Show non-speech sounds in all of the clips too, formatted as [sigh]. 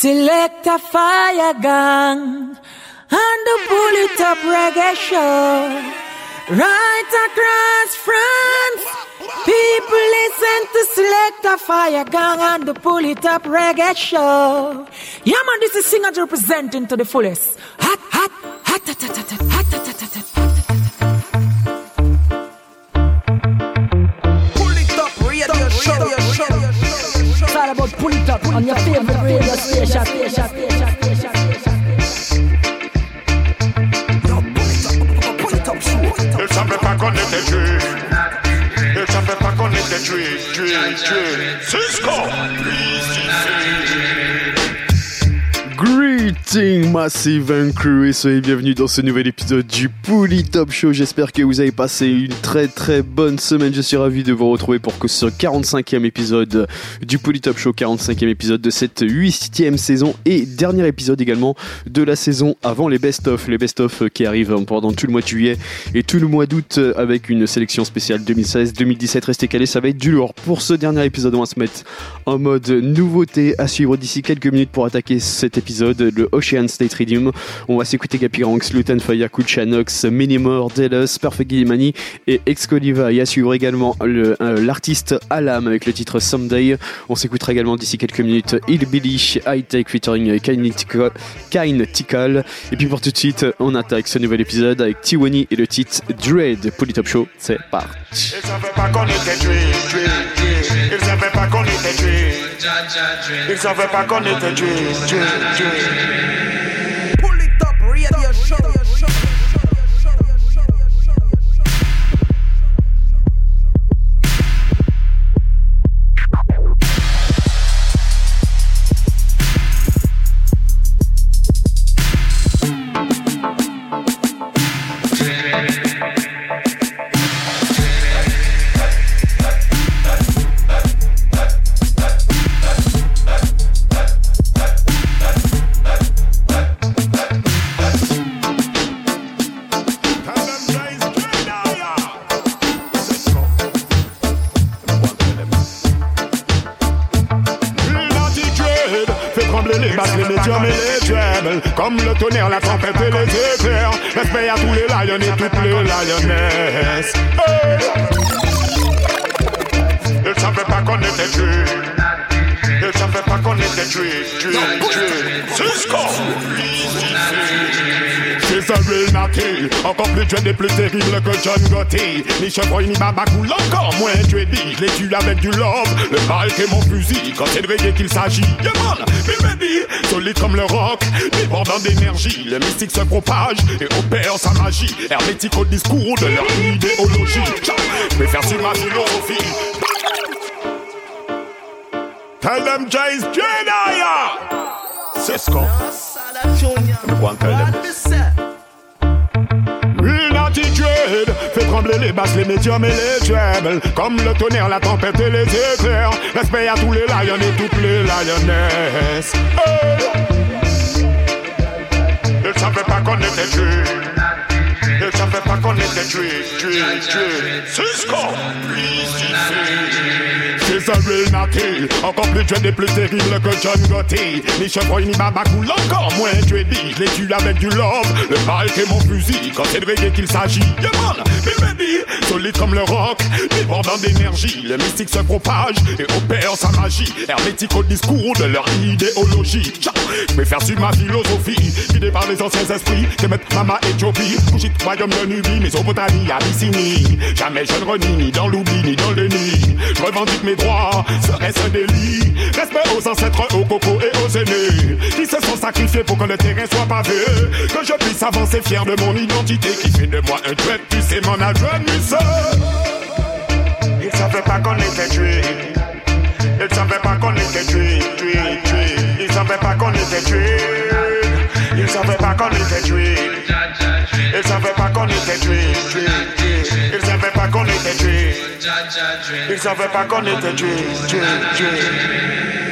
Select a fire gang and the pull it up reggae show. Right across France, people listen to Select a fire gang and the pull it up reggae show. Yeah man, this is singer representing to the fullest. Hot, hot, hot, hot, hot, hot, hot, hot, hot, hot, about pull it up on your favorite radio station. El sabe pa' con este tree. El sabe pa' Cisco. Greeting Massive and Crew et soyez bienvenus dans ce nouvel épisode du Pouli Top Show. J'espère que vous avez passé une très très bonne semaine. Je suis ravi de vous retrouver pour que ce 45e épisode du Pouli Top Show, 45e épisode de cette 8e saison et dernier épisode également de la saison avant les best-of. Les best-of qui arrivent pendant tout le mois de juillet et tout le mois d'août avec une sélection spéciale 2016-2017. Restez calés, ça va être du lourd. Pour ce dernier épisode, on va se mettre en mode nouveauté à suivre d'ici quelques minutes pour attaquer cet épisode, Ocean State Radium. On va s'écouter Gapi Ranks, Luton Fire, Kuchanox, Minimore, Delos, Perfect Gilmani et Excoliva. Et à suivre également le- euh, l'artiste Alam avec le titre Someday. On s'écoutera également d'ici quelques minutes Hillbilly, High Tech featuring Kinetical. Et puis pour tout de suite, on attaque ce nouvel épisode avec Tiwani et le titre Dread. Polytop Show, c'est parti. Elle savait pas qu'on était. hearing Comme le tonnerre, la tempête et les éclairs. Respect à tous les lions et toutes les lionesses. Hey! Elle savait pas qu'on était tués. Elle savait pas qu'on était tués, tués, tués. Cisco! Real natty Encore plus jeune et plus terrible que John Gotti. Ni chevreuil ni babacool, encore moins Dreddy Je les tue avec du love, le mic et mon fusil. Quand c'est de reggae qu'il s'agit, yeah man, be ready Solide comme le rock, débordant d'énergie. Le mystique se propage et opère sa magie. Hermétique au discours de leur idéologie. Je vais faire sur ma philosophie. Tell them Jay's Jedi Cisco and tell them Naughty Dread fait trembler les basses, les médiums et les trebles. Comme le tonnerre, la tempête et les éclairs. Respect à tous les lions et toutes les lionesses. Hey! Elle savait pas qu'on était tués. Elle savait pas qu'on était tués, tués, tués. Cisco! C'est real natty Encore plus et plus terrible que John Gotti. Ni chevreuil ni babacool, encore moins Dreddy Je les tue avec du love, le mic et mon fusil. Quand c'est de reggae qu'il s'agit, ready Solide comme le rock, débordant d'énergie. Le mystique se propage et opère sa magie. Hermétique au discours de leur idéologie. Je faire sur ma philosophie Guidé par les anciens esprits Que mettre Mama Éthiopie Couchit, royaume de Nubie, Mésopotamie, Abyssinie. Jamais je ne renie ni dans l'oubli ni dans le déni Je revendique mes droits, serait-ce un délit? Respect aux ancêtres, aux cocos et aux aînés Qui se sont sacrifiés pour que le terrain soit pavé Que je puisse avancer fier de mon identité Qui fait de moi un dread, tu sais mon adjoint Ils savaient pas qu'on était tués. Ils savaient pas qu'on était tués, tués, tués. Ils savaient pas qu'on était tués. Ils savaient pas qu'on était tués. Ils savaient pas qu'on était tués, tués, tués Ils savaient pas qu'on était tués, tués, tués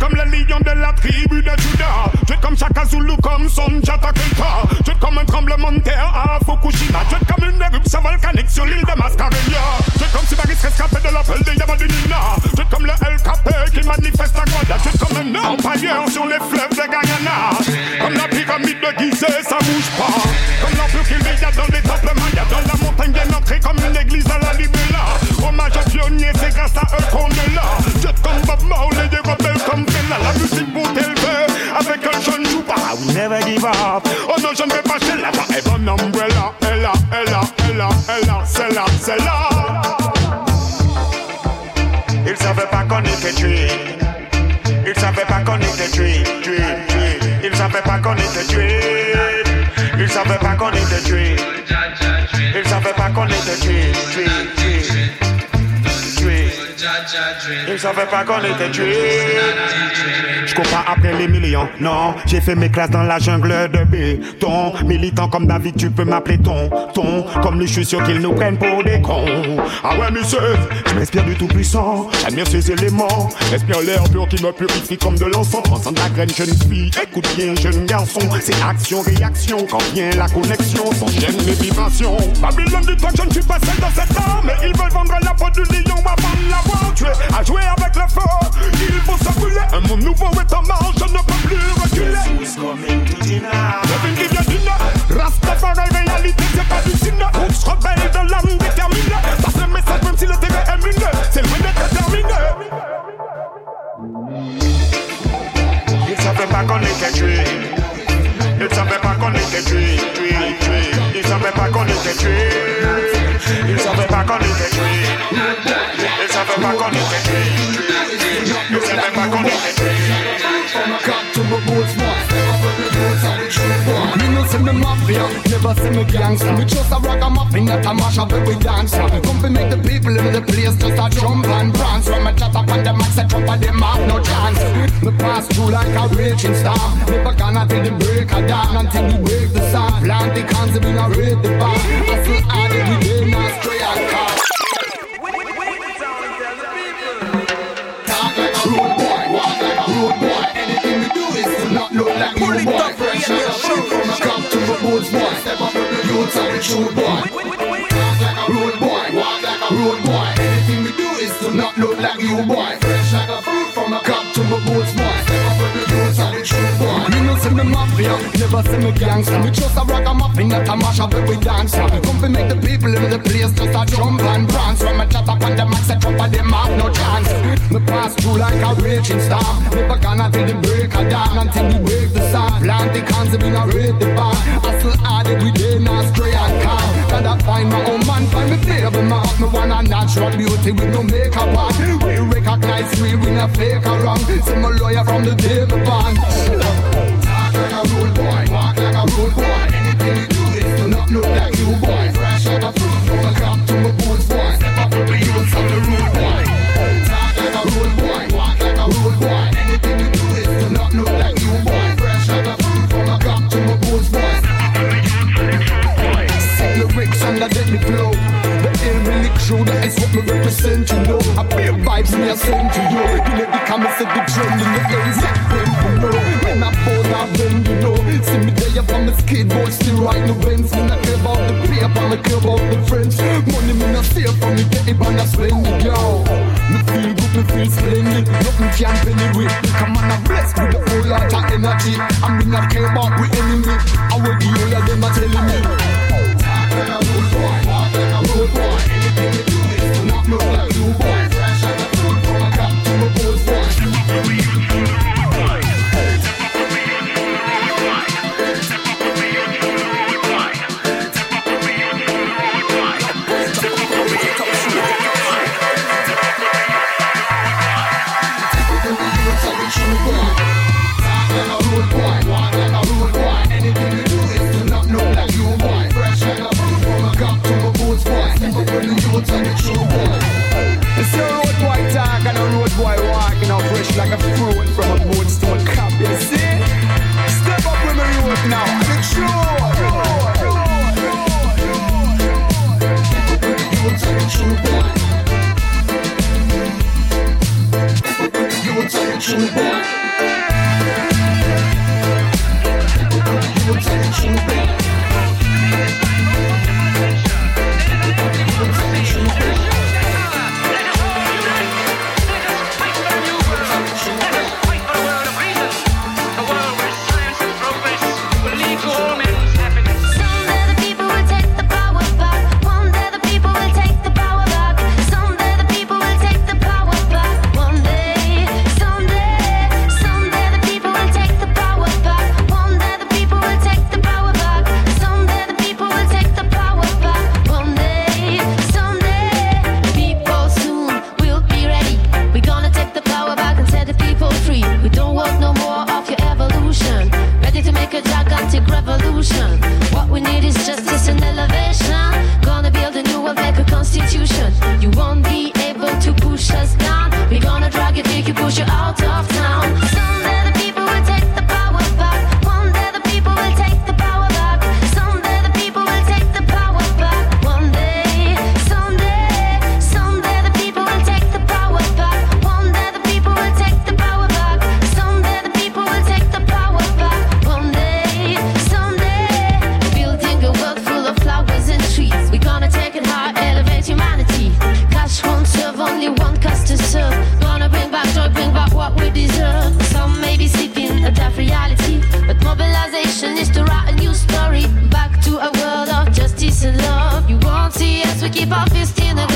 Comme le lion de la tribu de Judas Tu es comme Shaka Zulu, comme Sonjata Kenta Tu es comme un tremblement de terre à Fukushima. Tu es comme une éruption volcanique sur l'île de Mascareña Tu es comme Sibaris rescapé de l'appel de Yabadunina Tu es comme le Capé qui manifeste à Guada. Tu es comme un empire sur les fleuves de Guyana. Comme la pyramide de Gizeh, ça bouge pas. Comme l'ampleur qu'il y dans les temples mayas, dans la montagne bien ancrée comme une église à la Libella. Hommage aux pionniers, c'est grâce à eux qu'on est là. Jet comme Bob Marley, des rebelles comme. La musique pour t'élever, avec un jeune pas. We never give up. Oh non, je ne vais pas chez là-bas. Et bon umbrella, elle là, elle là, elle là, elle là, c'est là, c'est là. Ils savaient pas qu'on était tués. Ils savaient pas qu'on était tués, tués, tués. Ils savaient pas qu'on était tués. Ils savaient pas qu'on était tués. Ils savaient pas qu'on était tués, tués, tués. Ils savaient pas qu'on était tués. Je cours pas après les millions, non. J'ai fait mes classes dans la jungle de béton. Militant comme David, tu peux m'appeler ton, ton. Comme lui, je suis sûr qu'ils nous prennent pour des cons. Ah ouais, monsieur, je m'inspire du tout-puissant. J'admire ces éléments. Respire l'air pur qui me purifie comme de l'encens. Prends de la graine, jeune fille. Écoute bien, jeune garçon. C'est action-réaction. Quand vient la connexion, gêne les vibrations. Babylone dit toi que je ne suis pas seul dans cet art. Mais ils veulent vendre la peau du lion avant de l'avoir tué. À jouer avec le feu, il faut se brûler. Un monde nouveau est en marche, je ne peux plus reculer. Who's coming to dinner? Kevin qui vient d'une Rastafari, réalité, c'est pas du ciné. Ours rebelle de l'âme déterminée. Passe le message même si le terrain est mineux. C'est loin d'être terminé. Ils savaient pas qu'on était tués. Ils savaient pas qu'on était tués, tués, tués. Ils savaient pas qu'on était tués. Ils savaient pas qu'on était tués. Ils savaient pas qu'on était tués, tués. Ils savaient pas qu'on était tués. Me no see me mafia, never see me gangster. Me just a ragamuffin that a mash up every dancer. Come to make the people in the place just a jump and prance. When me chat up on the max, I drop of them have no chance. Me pass through like a raging star. Never gonna till the break of dawn until we wake the sun. Plant the cans we not read the bar. Hustle hard every day, not stray and car. Not look like you boy. Fresh out of shoot from a cup to a boots boy. Step up with the youths and the true boy. Talk like a rude boy, walk like a rude boy. Anything we do is to not look like you boy. Fresh like a fruit from a cup to a boots boy. Step up with the youths and the true boy. Me no see me mafia, never see me gangster. Me just a ragamuffin that a mash up every dancer. Come to make the people in the place just a jump and prance. When me chat up on the max, I drop of them have no chance. Me pass through like a raging storm. Never gonna till the break of dawn until we wake the sun. Plant the and we not read the bar. Hustle hard every day, not stray and calm. Gotta find my own man, find me baby mark. Me want a natural beauty with no makeup on. We recognize we we not fake. See my lawyer from the day me born. Talk like a rude boy, walk like a rude boy. Anything you do is to not look like you boy. Fresh out of fruit and a deadly flow. The ill really true, that is what me represent, you know. I feel vibes me I send to you. You let the comments of the trend in the air, set them to know. When I fall, I bend, you know. See me there from a skateboard, still riding the Benz. Me not care about the paper, me care about the friends. Money me not save for me, get it, I spend it, yo. Me feel good, me feel splendid. Nothing can penny with. Come on, I'm blessed with the whole lot of energy. And me not care about we enemy. I will give all of them are telling me. Not you, see us, we keep our fist in a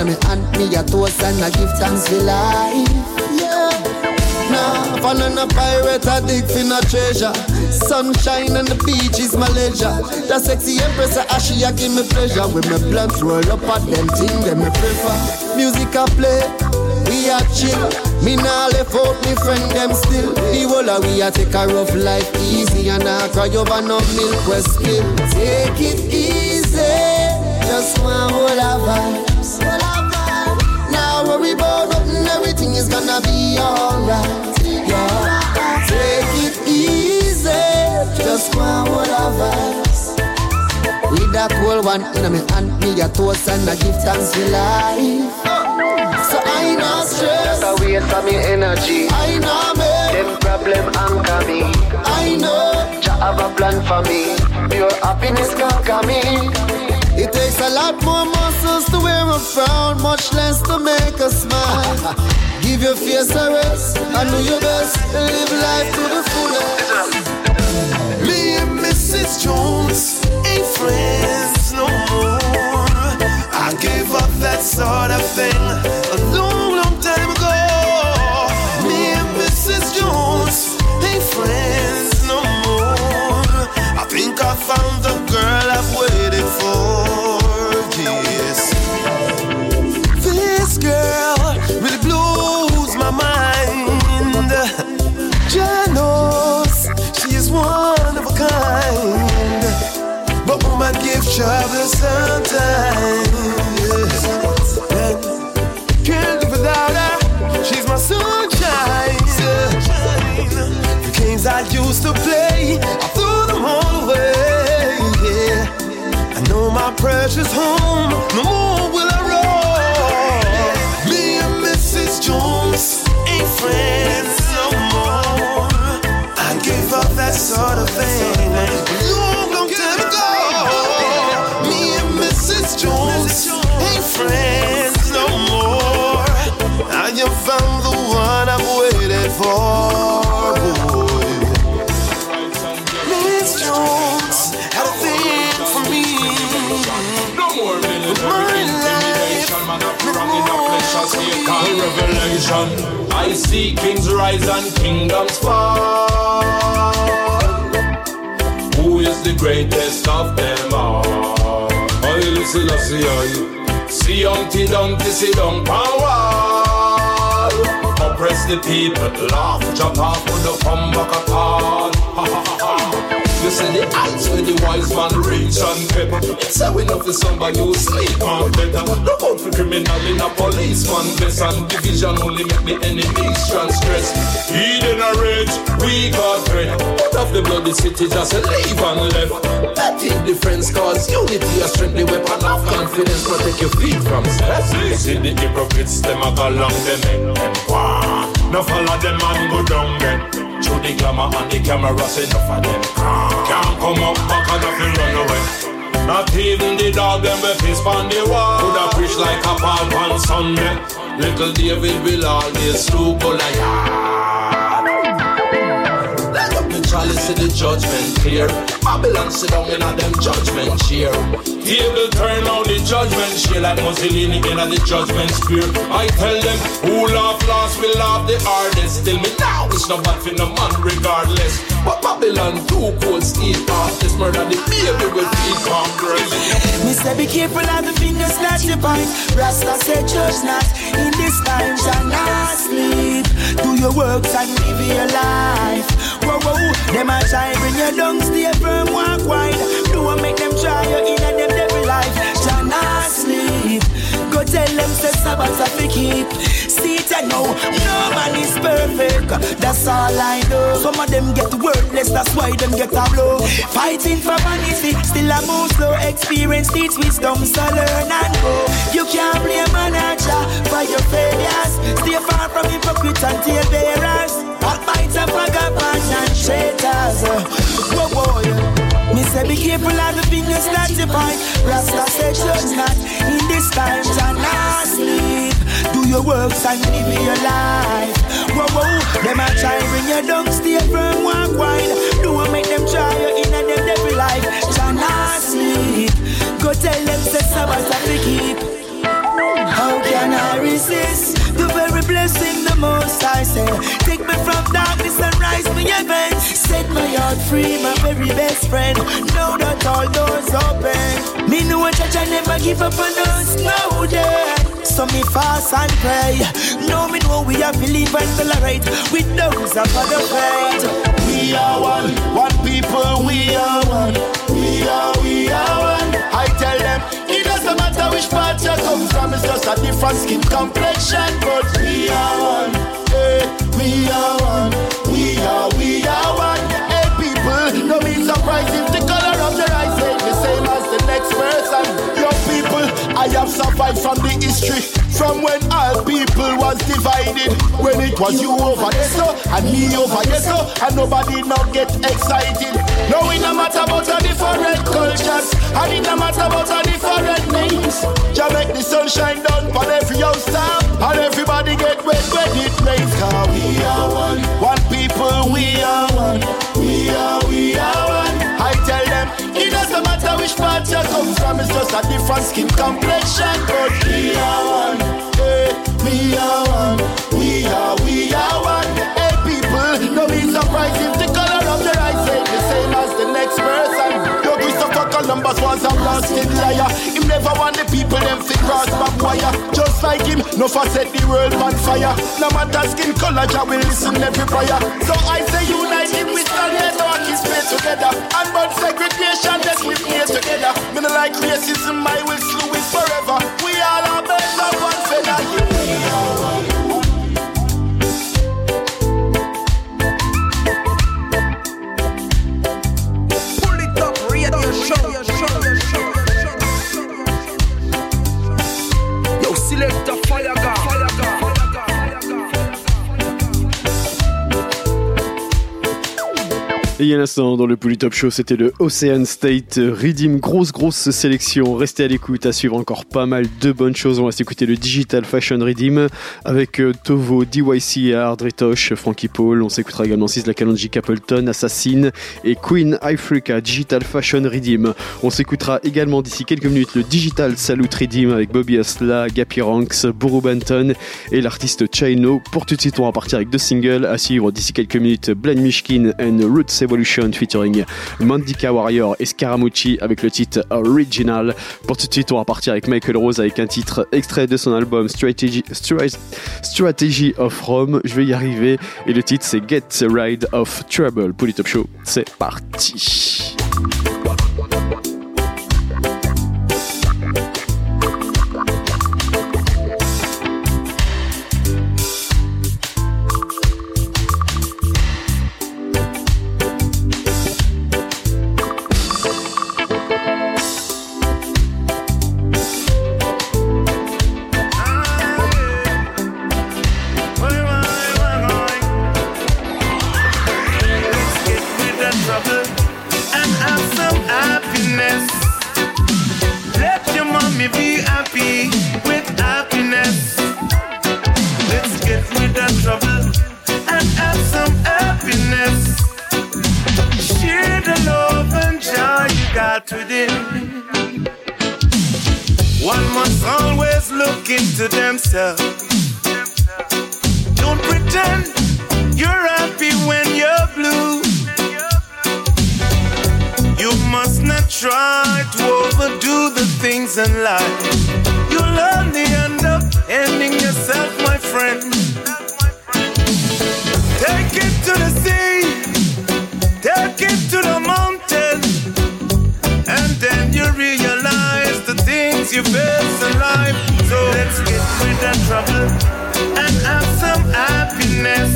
in my hand, me a toast and I give thanks for life. Yeah. Nah, fun on a pirate, I dig for no treasure. Sunshine on the beach is my leisure. The sexy empress, a she a give me pleasure. With my blunts roll up at them thing, them me prefer. Music a play, we a chill. Me nah left out me friend them still. The whole of we a take a rough life easy and I cry over no milk we spill. Take it easy, just one whole of vibes. Gonna be alright. Yeah, take it easy, just one whole of vibes. With that cold one in my hand, me a toast and I give thanks for life. So I know stress, That's a waste of me energy. I know me, Them problem anchor me. I know. Jah have a plan for me. Pure happiness conquer me. It takes a lot more muscles to wear a frown, much less to make a smile. [laughs] Give your face a rest and do your best. Live life to the fullest. Me and Mrs. Jones ain't friends no more. I gave up that sort of thing a trouble sometimes. Can't live without her. She's my sunshine. The games I used to play, I threw them all away. Yeah. I know my precious home. No more will I roam. Me and Mrs. Jones ain't friends no more. I gave up that sort of thing revelation. I see kings rise and kingdoms fall. Who is the greatest of them all? I listen, I see I. See Humpty Dumpty sit down power. Oppress the people, laugh, jump off, but no come back at see the heights where the wise man reach and pepper. It's how enough for somebody who sleep on better. Look out for criminal in a policeman vest and division only make the enemies transgress. He a rage, we got dread. Out of the bloody city, just leave and left. That in difference cause unity a strength, the weapon of confidence protect your feet from stress. See the hypocrites, them a go along, them wah. No follow them and go down then. Through the glamour and the cameras, enough of them can't come up back and nothing run away. Not even the dog them be fist on the wall. Coulda preach like a palm on Sunday. Little David will always slew Goliath. Let up the judgment clear. Babylon sit down in them judgment chair. Table turn on the judgment chair like Mussolini in the judgment spear. I tell them who love last will love the hardest. Still me now it's no bad for no man regardless. But Babylon too cold steel artist murder the baby will feel Congress. Me say be careful of the fingers that you point. Rasta say judge not in this time shall not sleep. Do your works and live your life. Whoa whoa, them a try bring you down, stay firm, walk wide. Don't make them try you in a them devil life. Shall not sleep. Go tell them say Sabbath a fi keep see it, I know. No man is perfect, that's all I know. Some of them get worthless, that's why them get a blow. Fighting for vanity, still I move slow. Experience teach wisdom, so learn and go. You can't blame manager for your failures. Stay far from hypocrites and tale bearers. Almighty vagabonds and traitors. Whoa, whoa, yeah. Me say be careful of the fingers that you point. Rasta say judge not in this time, shall not sleep. Do your works and live your life. Whoa, whoa, them a try bring you down, stay firm, walk wide. Do not make them try you in a them devil life. Jah not sleep. Go tell them say Sabbath have to keep. How can I resist the very blessing the most I say? Take me from darkness and rise me heaven. Set my heart free, my very best friend. Now that all doors open, me know what I never give up on us. No day. So me fast and pray. Now me know we have believe and tolerate with those of other faith. We are one, one people. We are one. We are, we are one. I tell them it doesn't matter which part you come from. It's just a different skin complexion, but we are one. Hey, we are one. We are, we are one. Hey, people, no be surprised Survived from the history. From when all people was divided. When it was you over there so And me over here so And nobody now get excited. No it no matter about a different cultures And it no matter about a different names Just make the sunshine down on every house top And everybody get wet when it rains Cause we are one. One people we are one. We are, we are one which part you come from It's just a different skin complexion. But we are one. Hey, we are one. We are, we are one. Hey people, no be surprised if the color of their eyes ain't the same as the next person. Yo, Christopher Columbus was a blasted liar Him never want the people them fit cross back wire no for set the world on fire. No matter skin color, Jah will listen every prayer. So I say united we stand here dark is play together. And but segregation, let's live here together. Me no like racism, I will slew it forever. We Et il y a un instant dans le Pouli Top Show, c'était le Ocean State Redeem. Grosse, grosse sélection. Restez à l'écoute, à suivre encore pas mal de bonnes choses. On va s'écouter le Digital Fashion Redeem avec euh, Tovo, DYC, Ardritosh, Frankie Paul. On s'écoutera également Sizzla Kalonji, Capleton, Assassin et Queen Africa Digital Fashion Redeem. On s'écoutera également d'ici quelques minutes le Digital Salute Redeem avec Bobby Asla, Gappy Ranks, Buru Banton et l'artiste Chino. Pour tout de suite, on va partir avec deux singles à suivre d'ici quelques minutes. Blind Mishkin and Roots Evolution featuring Mandika Warrior et Scaramucci avec le titre Original. Pour tout de suite, on va partir avec Michael Rose avec un titre extrait de son album Strategy, Stra- Strategy of Rome. Je vais y arriver. Et le titre, c'est Get Ride of Trouble. Pour les Top Show, c'est parti. And joy you got within. One must always look into themselves. Don't pretend you're happy when you're blue. You must not try to overdo the things in life. You'll only end up ending yourself, my friend. Take it to the sea, take it to the mountain, and then you realize the things you face in life. So let's get rid of trouble and have some happiness.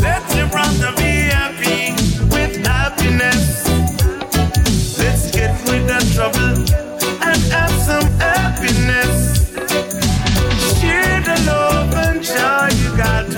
Let your brother be happy with happiness. Let's get rid of trouble and have some happiness. Share the love and joy you got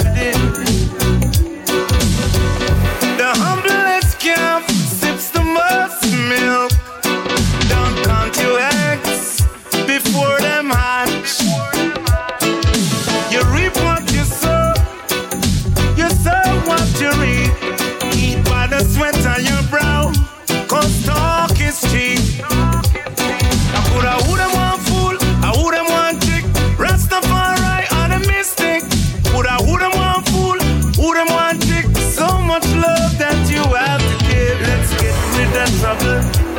Thank you.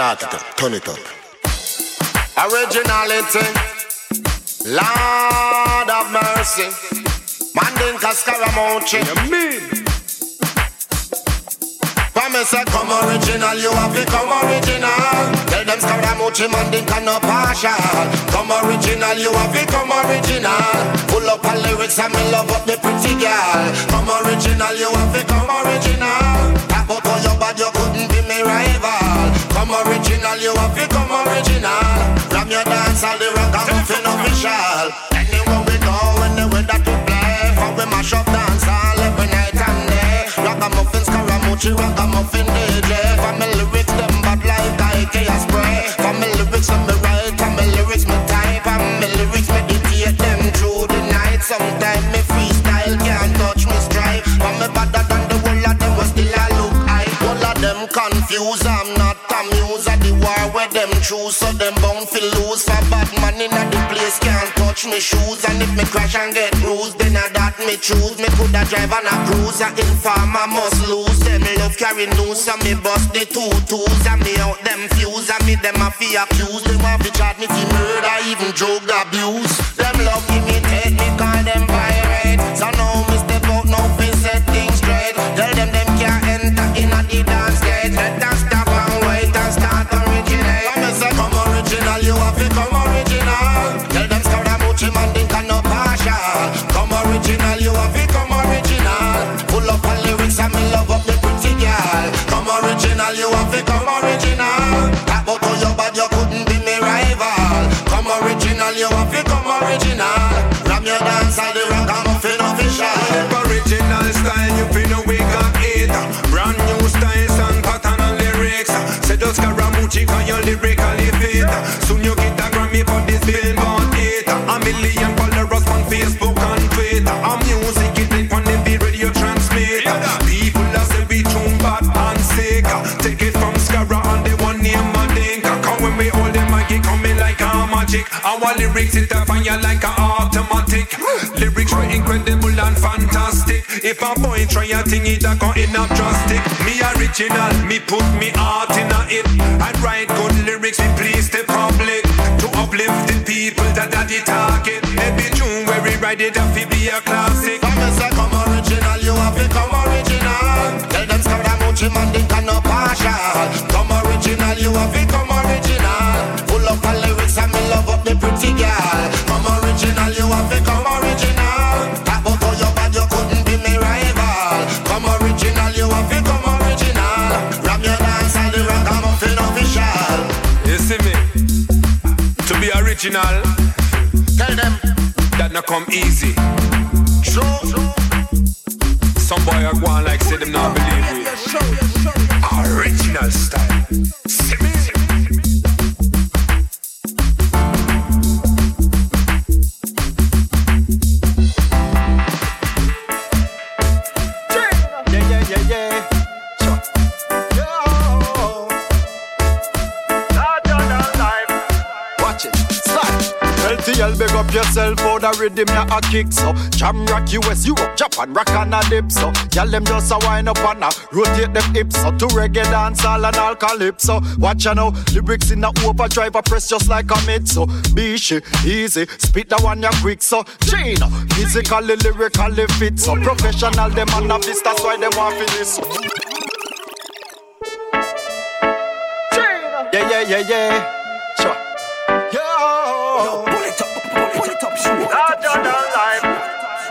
Start it up, turn it up. Originality, eh? Lord of mercy. Mandinka Scaramucci. Eh? You mean? Promise say come original, you have become original. Tell them Scaramucci Mandinka no partial. Come original, you have become original. Pull up a lyrics and me love up the pretty girl. Come original, you have become original. original, you have to come original. From your dance, all the rock, I'm nothing official. Anywhere we go, anywhere that we play, how we mash up dance all every night and day. Rock a muffin, scaramucci, rock a muffin. cash and get bruised. Then I that me choose. Me coulda drive on a cruise. I inform I must lose. Them love carry news. and me bust the two twos. And me out them fuse. And me them a fi accused. Them want fi charge me for murder, even drug abuse. Them love our lyrics, hit a fire like a automatic. Lyrics were incredible and fantastic. If a boy try a thing, it a go in a drastic. Me original, me put me art in a it. I write good lyrics, We please the public. To uplift the people that are the target. Every June where we write it, have to be a classic. I'm a come original, you have become original. Tell them I'm man, they can no partial. original. Tell them that not come easy. Rhythm ya a kick so. Jam rock US, Europe, Japan, rock and a dip so. Y'all them just a wind up and a rotate them hips so. To reggae dance all and all calypso Watch ya now, lyrics in a overdrive I press just like a mid so. Bishi, easy, spit the one ya quick so. Gina, physically, lyrically fit so. Professional them and a beast, that's why them want this. So Yeah, yeah, yeah, yeah.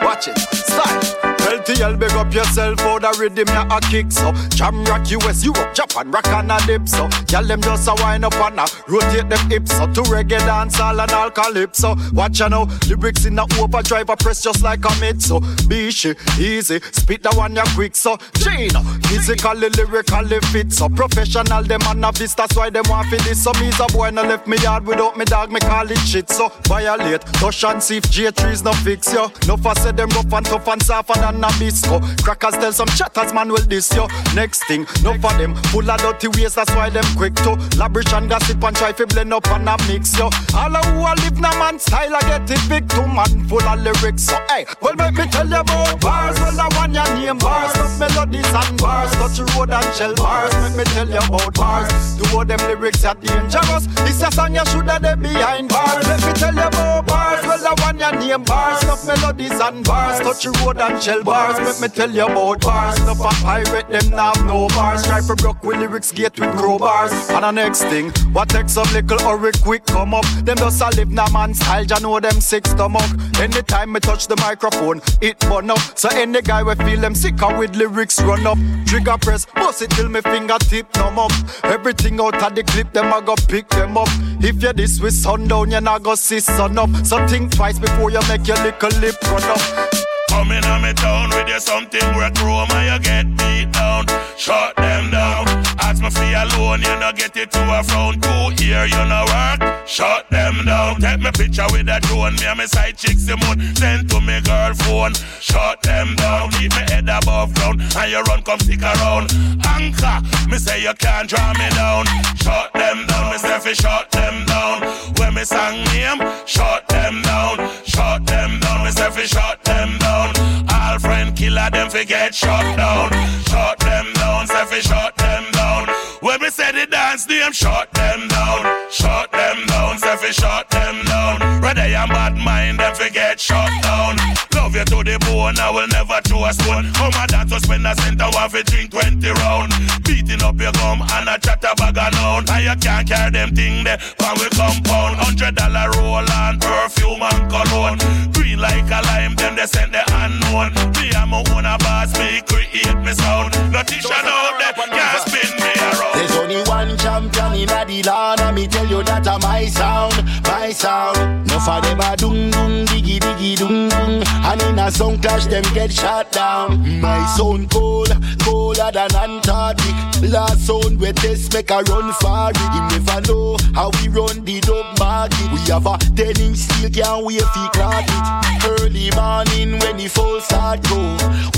Watch it. Style. LTL, big up yourself for the rhythm ya a kick so. Jam rock US, Europe, Japan, rock and a dip so. Y'all them just a wind up and a rotate them hips so. To reggae dance all and all calypso Watch ya now, lyrics in a overdrive I press just like a mid so. Bishi, easy, spit the one ya quick so. Gina, physically, lyrically fit so. Professional them and a beast that's why them want for this So. Me's a boy no left me yard without me dog me call it shit so. Violate, touch and see if J3's no fix yo. No for say them rough and tough and softer than a bisco Crackers tell some chatters man will this yo. Next thing, no for them. Full of dirty ways that's why them quick to. Labrish and gossip and try to blend up and a mix yo. All of who a live na man style I get it big to man. Full of lyrics so hey. Well make me tell you about bars Well I want your name. Bars Love melodies and bars. Touch road and shell bars. Make me tell you about bars. Do all them lyrics are dangerous. This a song you shoulda dey behind bars. Let me tell you about bars Well I want your name. Bars Love melodies and bars. Touch road and shell bars Make me tell you about bars. No for pirate them now have no bars. Try for broke with lyrics gate with crowbars. And the next thing What takes some little hurry quick come up? Them just a live na man style Ya know them sick stomach. Anytime me touch the microphone It burn up. So any guy we feel them sicker with lyrics run up. Trigger press Bust it till me fingertip numb up. Everything out of the clip them I go pick them up. If you this with sundown you not go see sun up. So think twice before you make your little lip run up Coming on me town with you something where chrome and you get beat down. Shut them down. Ask me for alone, you no get it to a frown. Two here, you no work. Shut them down. Take me picture with a drone. Me and my side chicks the moon. Send to me girl phone. Shut them down. Keep me head above ground. And you run, come stick around. Anchor. Me say you can't draw me down. Shut them down. Me say fi shut them down. When me sang name, shut them down. Shut them down. Me say fi shut them down. All friend killer them fi get shut down. Shut them down. Say fi shut them down. When me say the dance name, shut them down. Shut them down. Say fi shut them down. Rather you bad mind them fi get shut down. Love you to the bone, I will never throw a stone. Come and dance to spend a cent, I want fi drink 20 round. Beating up your gum and a chat a bag of noun. And you can't carry them thing there, when we compound. Hundred dollar roll on perfume and cologne. Green like a lime, them they send the unknown. Me and my own a boss, me create me sound. No teacher out there, can't spin me around. Only one champion in the land, and me tell you that a my sound, my sound. No for them a dung dung diggy diggy dung dung, and in a sound clash them get shot down. My sound cold, colder than Antarctic. Last sound we test make a run far. You never know how we run the dub market. We have a ten inch steel can wait fi crack it. Early morning when the full start go,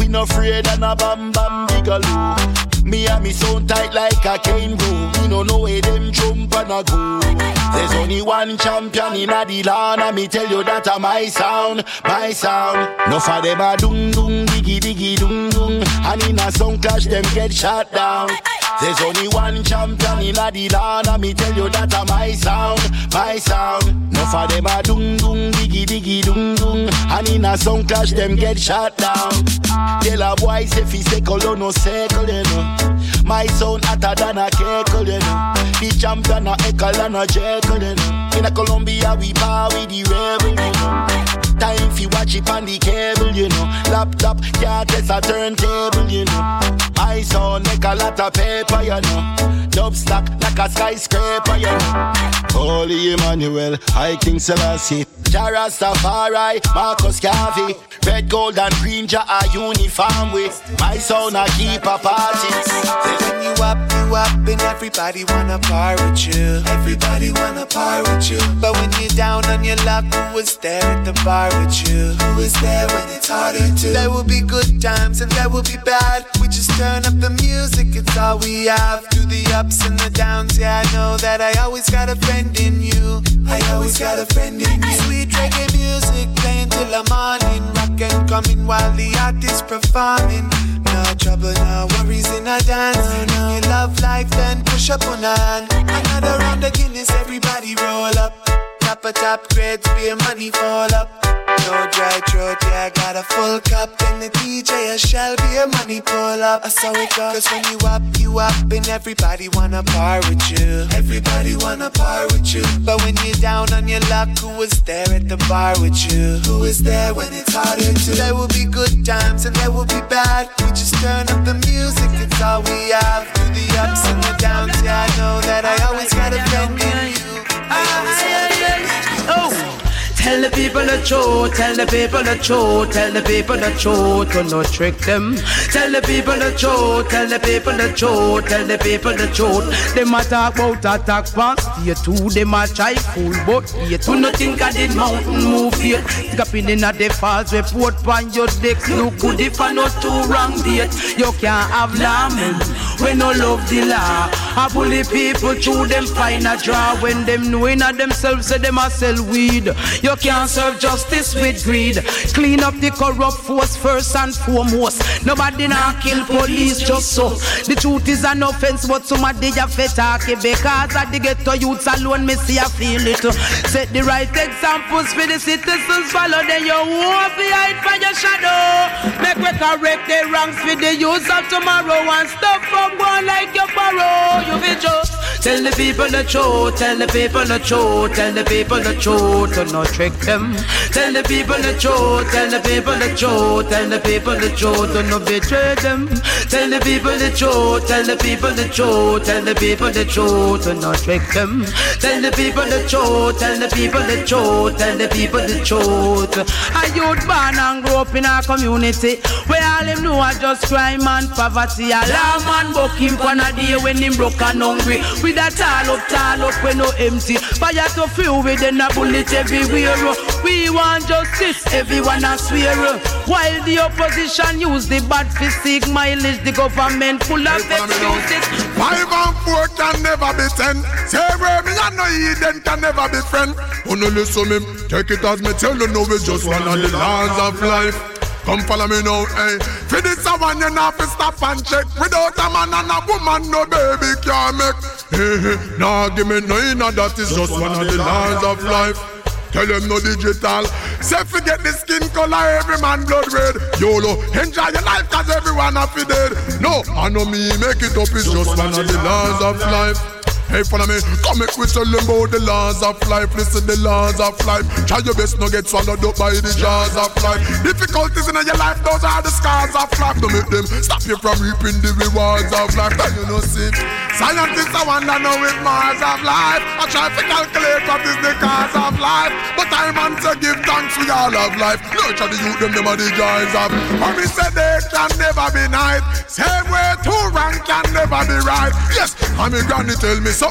we no afraid and a bam bam bigelow. Me and me sound tight like a cane room. Me no know where them jump and a go. There's only one champion in the land, and me tell you that a my sound, my sound. No for them a dung dung diggy diggy dung dung, and in a sound clash them get shot down. There's only one champion in the land, and me tell you that a my sound, my sound. No for them a dung dung diggy diggy dung dung, and in a sound clash them get shot down. Tell a boy say fi circle or no circle, you know. My sound hotter than a keckle, you know. The champion a eckle and a jekyll, oh, you know. In a Colombia we power with the rebel, you know. Time fi watch it on the cable, table, you know. Laptop can't test a turntable, you know. My sound make a lot of paper, you know. Dub stack like a skyscraper, you know. Holy Emmanuel, I King Selassie. Jah Rastafari, Marcus Garvey. Red, gold, and green, ja a uniform with. My sound a keep a party. When you up, you up, and everybody wanna par with you. Everybody wanna par with you. But when you're down on your luck, who was there at the bar with you? Who was there when it's harder to? There will be good times and there will be bad. We just turn up the music, it's all we have. Through the ups and the downs, yeah, I know that I always got a friend in you. I always got a friend in you. Sweet reggae music playing till the morning. Rock and coming while the artist performing. No trouble, no worries in a dance. No, You love life, then push up on a hand. Another round of Guinness, everybody roll up. Top a top grades, beer money fall up. No dry throat, yeah, I got a full cup. And the DJ a shall be a money pull up. I saw it go. Cause when you up, you up, and everybody wanna par with you. Everybody wanna par with you. But when you're down on your luck, who was there at the bar with you? Who was there when it's harder to? There will be good times and there will be bad. We just turn up the music, it's all we have. Through the ups and the downs, yeah, I know that I always got a friend in you. I in you. Oh, tell the people the truth, tell the people the truth, tell the people the truth, do not trick them. Tell the people the truth, tell the people the truth, tell the people the truth. Them a talk about attack past year two, them a try fool, but year two no think I did mountain move here. Dropping in at the falls, report on your decks, look good if I not too wrong date. You can't have lament when no love the law. I bully people through them find a draw when them knowing of themselves say them a sell weed. You can't serve justice with greed. Clean up the corrupt force first and foremost. Nobody now kill police just so. The truth is an offense, but somebody a fit talk it because I the ghetto youths alone me see I feel it. Set the right examples for the citizens follow. Then you won't be hide your shadow. Make we correct the wrongs for the youth of tomorrow and stop from going like you borrow. You be just tell the people the truth, tell the people the truth, tell the people the truth, do not trick them. Tell the people the truth, tell the people the truth, tell the people the truth, do not betray them. Tell the people the truth, tell the people the truth, tell the people the truth, do not trick them. Tell the people the truth, tell the people the truth, tell the people the truth. A youth born and grow up in a community where all him know are just crime and poverty. A law man buck him on a day when him broke and hungry. With a tall up, tall up when no empty. Fire to fuel with a bullet everywhere. We want justice, everyone a swear. While the opposition use the bad physique mileage, the government full of excuses. Five and four can never be ten. Say where me and no Eden can never be friend. No listen me, take it as me tell you no it's just one of the laws of life. Come follow me now, hey. For this a one you not fi stop and check. Without a man and a woman, no baby can make. Hey, nah give me no inna that is just one of the laws of life. Tell them no digital. Say forget the skin color, every man blood red. YOLO, enjoy your life cause everyone happy dead. No, I know me make it up, it's just one of the laws of life. Hey, follow me. Come make we tell them about the laws of life. Listen, the laws of life. Try your best, no get swallowed up by the jaws of life. Difficulties in your life, those are the scars of life. Don't make them stop you from reaping the rewards of life. Then you know, see. Scientists, I wonder know with Mars of life. I try to calculate what is the cause of life. But I man to give thanks we all of life. Nurture the youth, them, them are the joys of. For me say they can never be nice. Same way two rank can never be right. Yes, and me granny tell me so.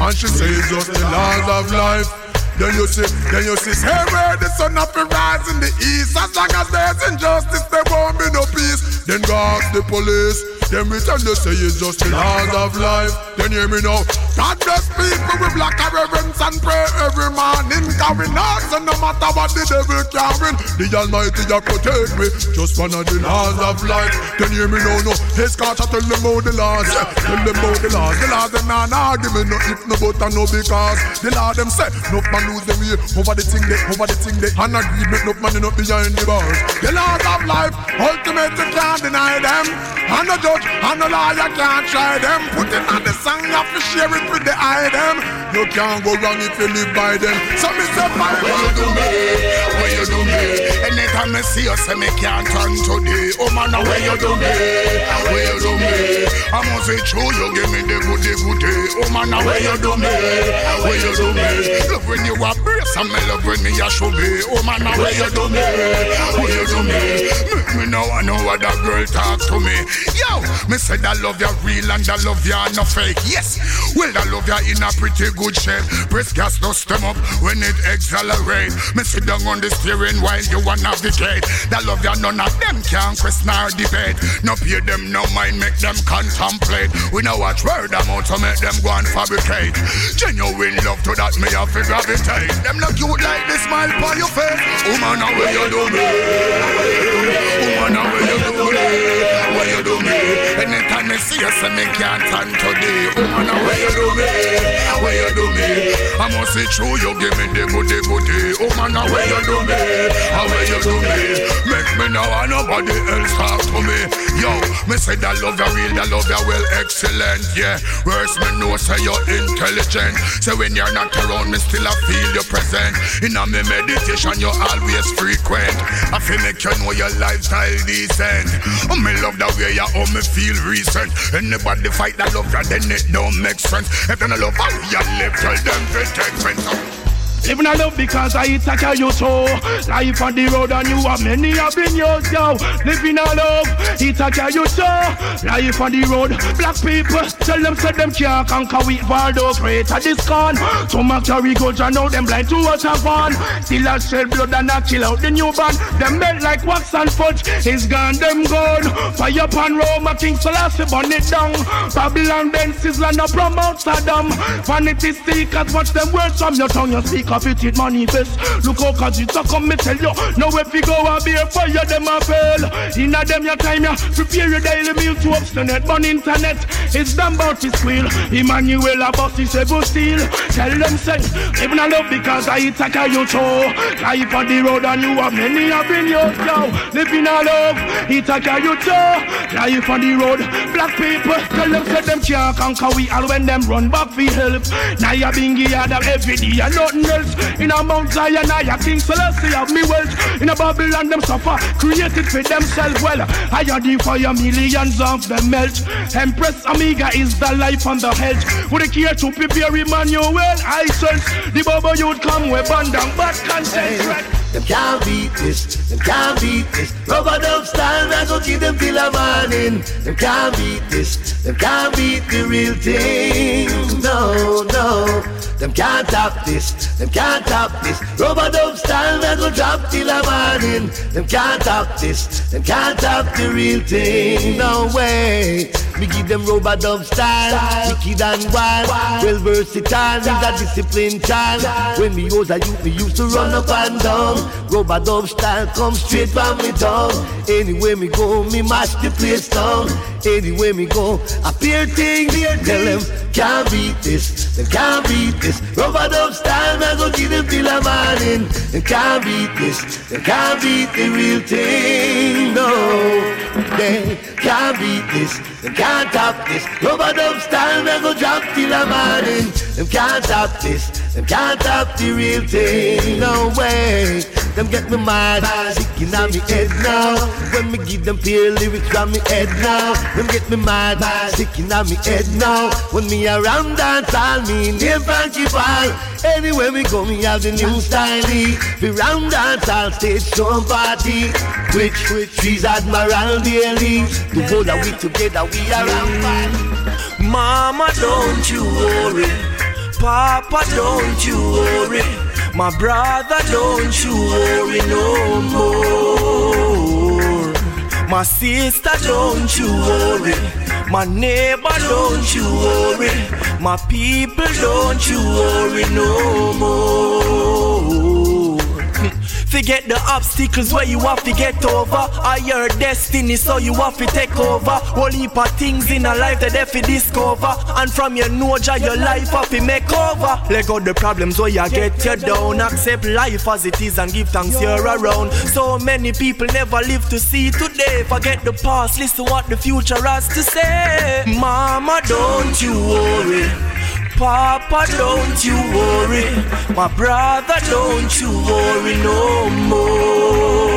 And she say it's just the laws of life. Then you see, then you see, say where the sun up rise in the east. As long as there's injustice, there won't be no peace. Then go ask the police. Then we tell you say it's just the laws of life. Then hear me now. God bless people with black reverence and pray every morning. Cause we know no matter what the devil can win, the Almighty will protect me. Just one of the laws of life. Then hear me now, no. His scotch I tell them about the laws. Yeah. Tell them about the laws. The laws them give me no if no but no because. The law them say no man lose them way over the thing they over the thing they and agreement no money up behind the bars. The laws of life ultimate can't deny them. And no judge and no lawyer can't try them. Put it on the song you have to share it with the item. You can't go wrong if you live by them. So me say, why when you do me, when you do anytime me see you, say me can't turn today. Oh man, now where you do me? Where you do me? I must say true, you give me the goody goody. Oh man, now where you do me? Where you do me? Love when you are brace and me love when me a show be. Oh man, now where you do me? Where you do me? Make me now I know what that girl talk to me. Yo, me say that love you real and that love you no fake. Yes, well that love you in a pretty good shape. Press gas dust them up when it accelerate. Me sit down on the steering while you a navigate. That love you none of them can question or debate. No pay them no mind, make them contemplate. We know watch word out to make them go and fabricate. Genuine love to that me have to gravitate. Them not cute like the smile on your face. Woman, how will you do me? Woman, how will you do me? What you do me? Anytime I see you, say me can't stand today. Woman, how will you do me? What you do me? I must say true, you give me the goody goody. Woman, how will you do me? How will you do me? Make me now nobody else talk to me. Yo, me say that love you real, that love you well excellent. Yeah, worse me know say you're intelligent. So when you're not around me, still I feel your present. In a me meditation, you're always frequent. I feel make you know your lifestyle decent. Oh, me love the way you oh me feel recent. Anybody fight that love you, then it don't make sense. If they don't love you live, tell them take friends. Living a love because I take care you so Life on the road and you have many yours yo. Living a love, he take care you so Life on the road, black people Tell them say them can't conquer with Valdo Great at this con Some a carry and now them blind to what have on Still a shed blood and a kill out the new band Them melt like wax and fudge It's gone, them gone. Fire upon Roma, King Selassie burn it down. Babylon, Ben, Sizzler, no promote Saddam. Vanity seekers, watch them words from your tongue You speak of it, manifest. Look how cause it's a come me tell you. Now if you go and be a fire, them a fail. Inna them your time, ya Prepare your daily meal to obstinate But internet, it's done about to squeal. Emmanuel a boss is able steel Tell them say, living a love because I hit a you show Life on the road and you have many have been yours, yo Living a love, hit a you show Life on the road, black people Tell them say them can't conquer we all when them run back for help. Now you had them every day and nothing else In a Mount Zion I a King Selassie have me wealth In a Babylon them suffer Created for themselves well I had the fire millions of them melt Empress Amiga is the life and the health Would they care to prepare Emmanuel I sense The Baba youth come with bandang bad content? Them can't beat this, them can't beat this. Rubber dub style, man, go keep them till the morning. Them can't beat this, them can't beat the real thing. No, no. Them can't top this, them can't top this. Rubber dub style, man, go drop till the morning. Them can't top this, them can't top the real thing. No way. Me give them rubber dub style, wicked and wild, well versatile. With a disciplined child. When me was a youth, me used to run up and down. Rubber dub style come straight from me tongue. Anywhere me go, me mash the place down. Anywhere me go, appear thing. Tell them can't beat this, them can't beat this. Rubber dub style, go give them till the morning. Them can't beat this, them can't beat the real thing. No, they can't beat this, them can't top this. Rubber dub style, man, go drop till the morning. Them can't top this, them can't top the real thing. No way. Them get me mad, sticking on me head now. When me give them pure lyrics from me head now. Them get me mad, sticking on me head now. When me around dance, all me name Frankie Ball. Anywhere we go, me have the new style. We round dance, all stage show party. Which, which, she's Admiral Bailey. The whole of we together, we are around Mama, don't you worry. Papa, don't you worry. My brother, don't you worry no more. My sister, don't you worry. My neighbor, don't you worry. My people, don't you worry no more. Forget the obstacles where you have to get over. Are your destiny, so you have to take over. Whole heap of things in a life that they fi discover. And from your know Jah, your life have to make over. Let go the problems where you get you down. Accept life as it is and give thanks you're around. So many people never live to see today. Forget the past, listen what the future has to say. Mama, don't you worry. Papa, don't you worry. My brother, don't you worry no more.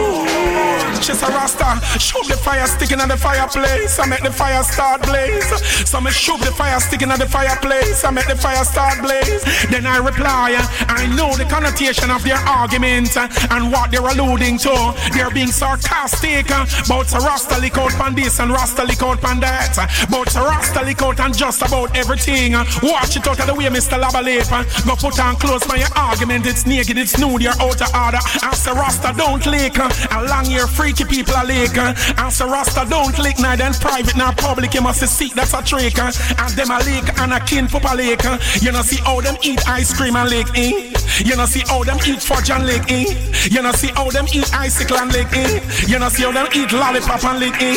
Yes, a rasta. Shoot the fire sticking at the fireplace. I make the fire start blaze. So me shoot the fire sticking at the fireplace. I make the fire start blaze. Then I reply, I know the connotation of their argument and what they're alluding to. They're being sarcastic about a rasta lick out pan this and rasta lick out pan that. But a rasta lick out and just about everything. Watch it out of the way, Mr. Labalip. Go put on close my argument. It's naked, it's nude, you're out of order. As a rasta don't lick. A long hair freaky people are lick. As a rasta don't lick, neither in private nor public. You must see that's a trick. And them a lick and a kin pupa lick. You know see how them eat ice cream and lick, eh? You know see how them eat fudge and lick, eh? You know see how them eat icicle and lick, eh? You know see how them eat lollipop and lick, eh?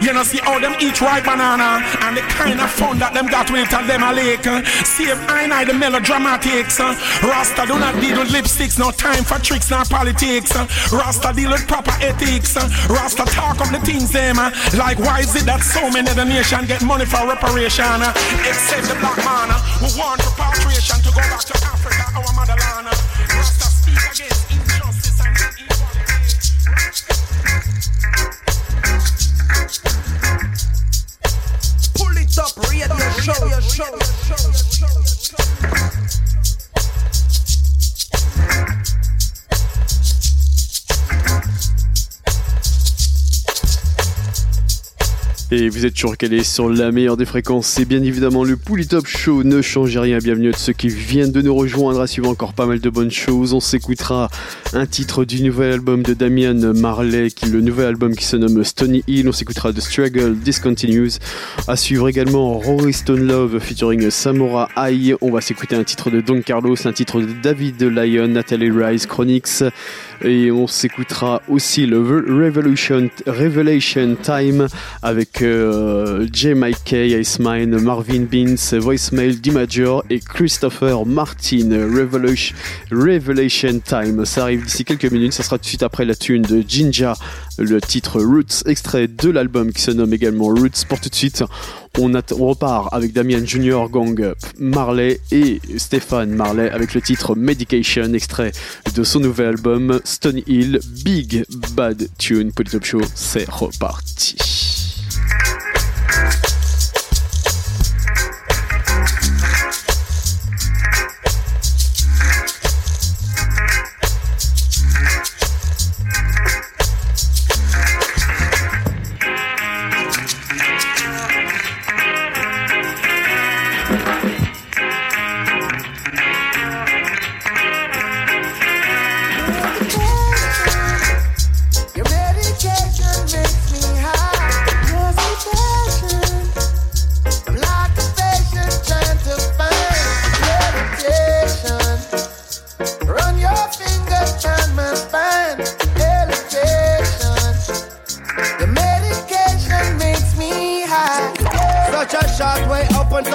You know see how them eat ripe banana and the kind of fun that them got with it and them a lick. Save I and I the melodramatics. Rasta do not deal with lipsticks, no time for tricks, nor politics. Rasta deal with proper ethics. Uh, Rasta talk of the things eh, them. Like why is it that so many of the nation get money for reparation? Uh? Except the black man uh, who want repatriation to go back to Africa, our motherland. Rasta speak against injustice and Pull it up, radio show, your show. Et vous êtes toujours calé sur la meilleure des fréquences. C'est bien évidemment le Pouli Top Show. Ne changez rien. Bienvenue à ceux qui viennent de nous rejoindre. À suivre encore pas mal de bonnes choses. On s'écoutera un titre du nouvel album de Damian Marley, qui le nouvel album qui se nomme Stony Hill. On s'écoutera The Struggle Discontinues. À suivre également Rory Stone Love featuring Samora High. On va s'écouter un titre de Don Carlos, un titre de David Lyon, Natalie Rise Chronics. Et on s'écoutera aussi le Revolution, Revelation Time avec euh, J. Mike Kay, Ice Mine, Marvin Beans, Voicemail, D Major et Christopher Martin. Revelation Time. Ça arrive d'ici quelques minutes. Ça sera tout de suite après la tune de Jinja, le titre Roots, extrait de l'album qui se nomme également Roots. Pour tout de suite, on repart avec Damien Junior, Gang Marley et Stéphane Marley avec le titre Medication, extrait de son nouvel album Stone Hill, Big Bad Tune. Polytop Show, c'est reparti.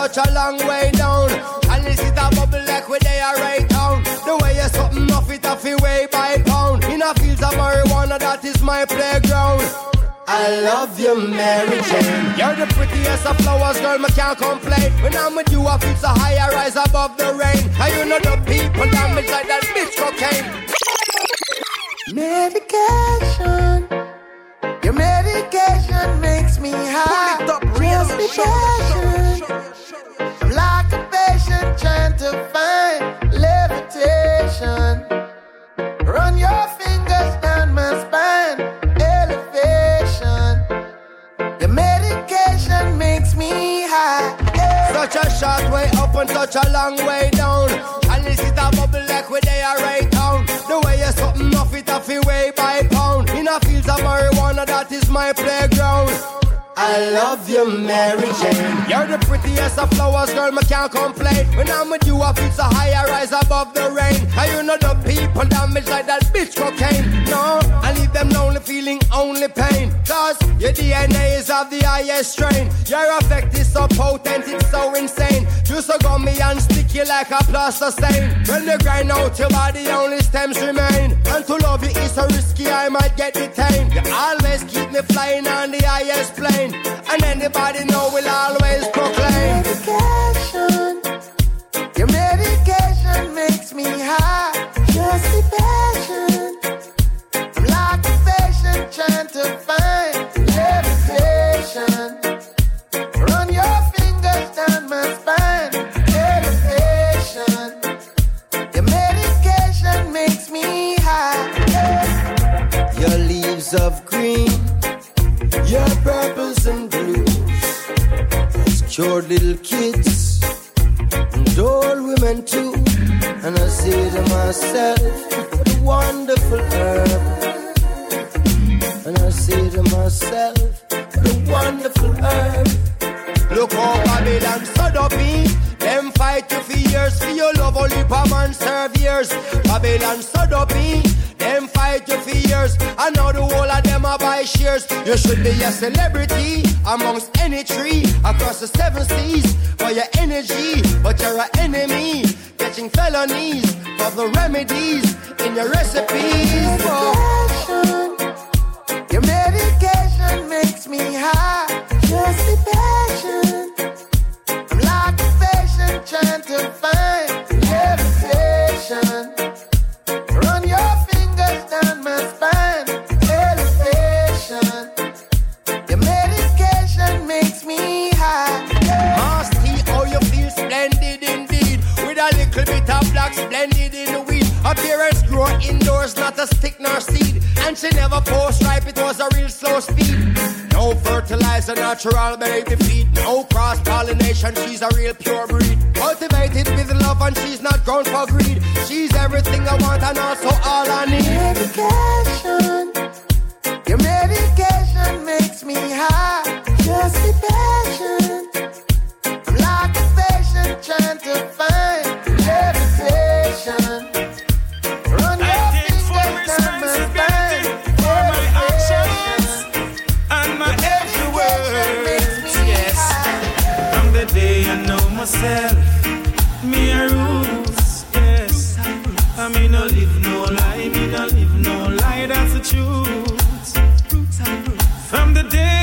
Such a long way down. And this is a bubble like where they are right down. The way you're something off it off it way by pound. In a fields of marijuana, that is my playground. I love you, Mary Jane. You're the prettiest of flowers, girl, me can't complain. When I'm with you, I feel so high, I rise above the rain. And you know the people damage like that bitch cocaine. Medication. Your medication makes me high. Your sedation. I'm like a patient trying to find levitation. Run your fingers down my spine. Elevation. Your medication makes me high. Such a short way up and such a long way down. And this is a bubble where they are right down. The way you're something off it off way by pound. In a fields of marijuana, that is my playground. I love you, Mary Jane. You're the prettiest of flowers, girl, me can't complain. When I'm with you, I feel so high, I rise above the rain. And you know the people damage like that bitch cocaine. No, I leave them lonely, feeling only pain. Cause your DNA is of the highest strain. Your effect is so potent, it's so insane. You so gummy and sticky like a plaster stain. When you grind out your body, only stems remain. And to love you is so risky, I might get detained. You always keep me flying on the highest plane. And anybody know will always of green, your purples and blues. Cured little kids and old women too. And I say to myself, what a wonderful herb. And I say to myself, what a wonderful herb. Look how Babylon stood up in. Fight you for years for your love, only a man serve years. Babylon stood up in. Them fight you for years. I know the whole of them are buy shares. You should be a celebrity amongst any tree across the seven seas for your energy, but you're an enemy. Catching felonies for the remedies in your recipes. Oh. Your medication makes me high. Just the passion. Levitation. Indoors, not a stick nor seed. And she never post ripe, it was a real slow speed. No fertilizer, natural baby feed. No cross pollination, she's a real pure breed. Cultivated with love, and she's not grown for greed. She's everything I want and also all I need. Medication. Your medication makes me high. Just the passion. Myself, me a rules. Yes, I mean no live no lie, me no live no lie. That's the truth. From the day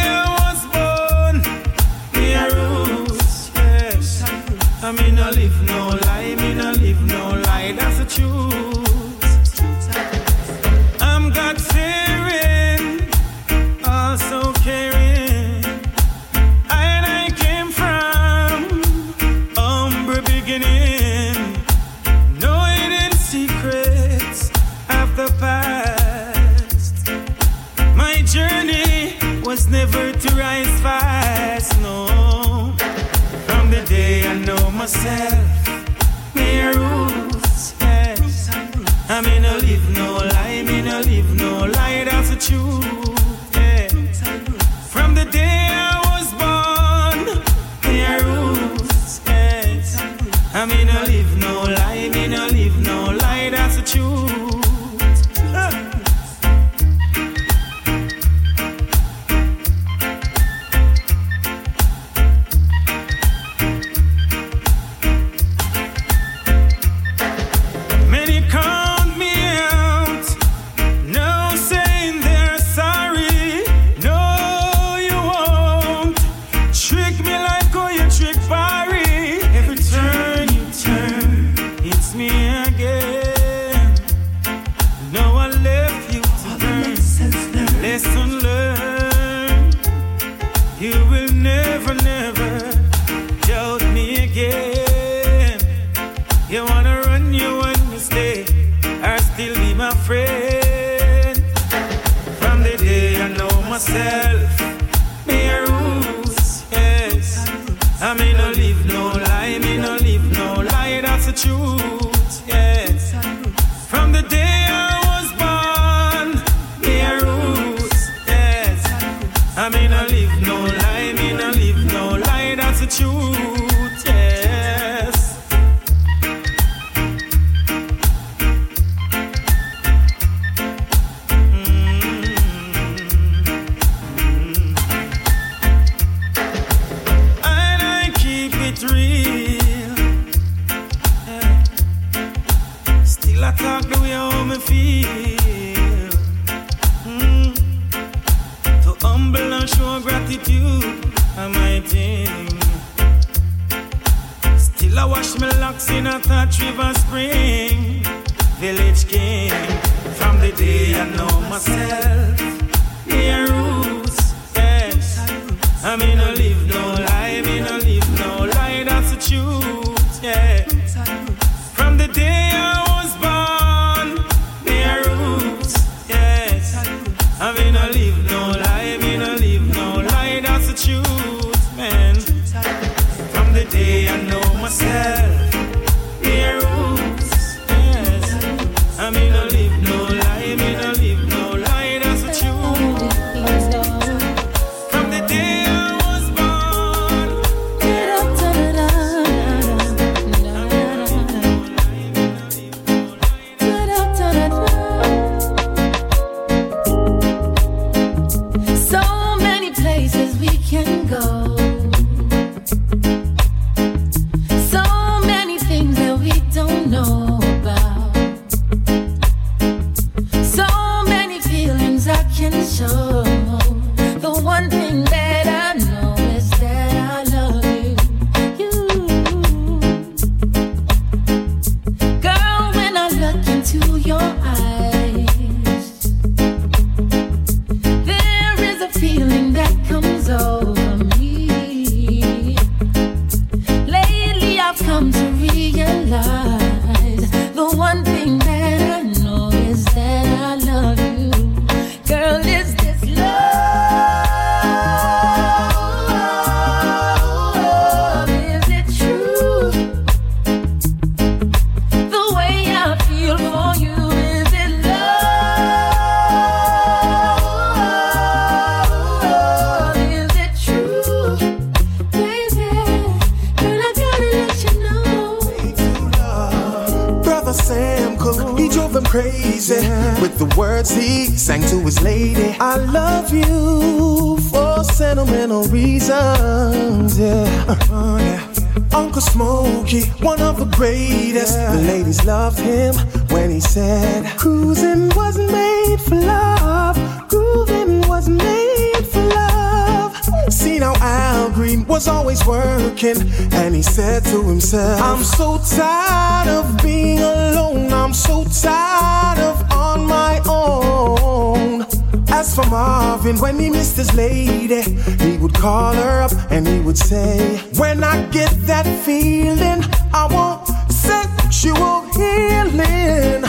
Marvin, when he missed his lady, he would call her up and he would say, When I get that feeling, I want sexual healing.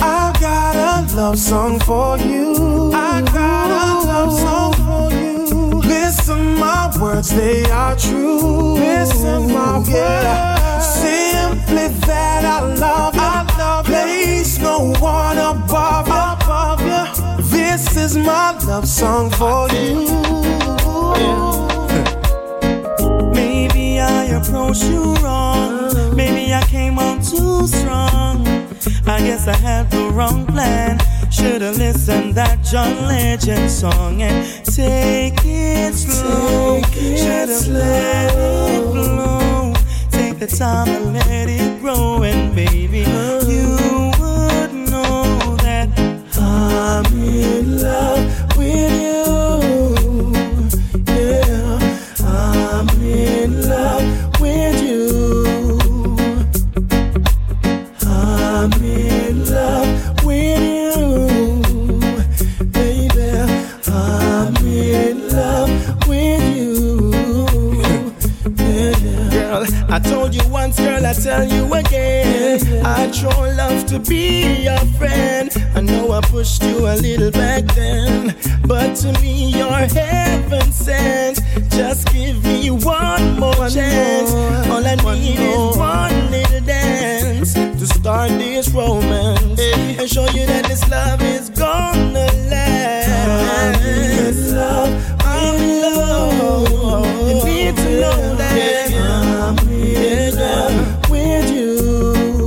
I got a love song for you. I got a love song for you. Listen, my words, they are true. Listen, my words. Simply that I love you. I love Place no one above you. Above you. This is my love song for you. Maybe I approached you wrong. Maybe I came on too strong. I guess I had the wrong plan. Should've listened that John Legend song and take it slow. Should've let it blow. Take the time and let it grow, and baby, heaven sent. Just give me one more chance. All I need is one little dance to start this romance and show you that this love is gonna last. I'm in love. I'm in love. You need to know that I'm in love with you.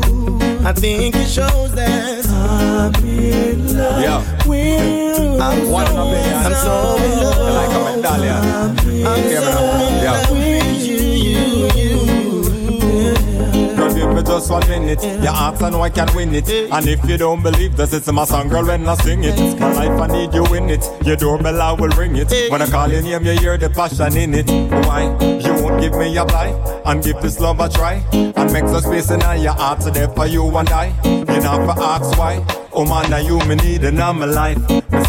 I think it shows that I'm in love Yeah. with you. I'm one of. I'm so me just one minute. You ask and I can win it. And if you don't believe this, it's my song, girl, when I sing it. My life, I need you in it. Your doorbell, I will ring it. When I call your name, you hear the passion in it. Why? You won't give me a blight and give this love a try. And make the space in your heart so there for you and I. You know for ask why. Oh man, now you me need in my life.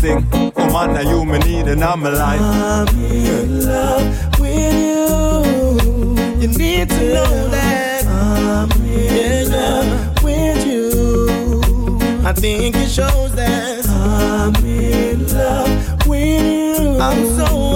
Me sing. Oh man, now you me need in my life. I'm in love with you. You need to know that I'm in love with you. I think it shows that I'm in love with you. I'm so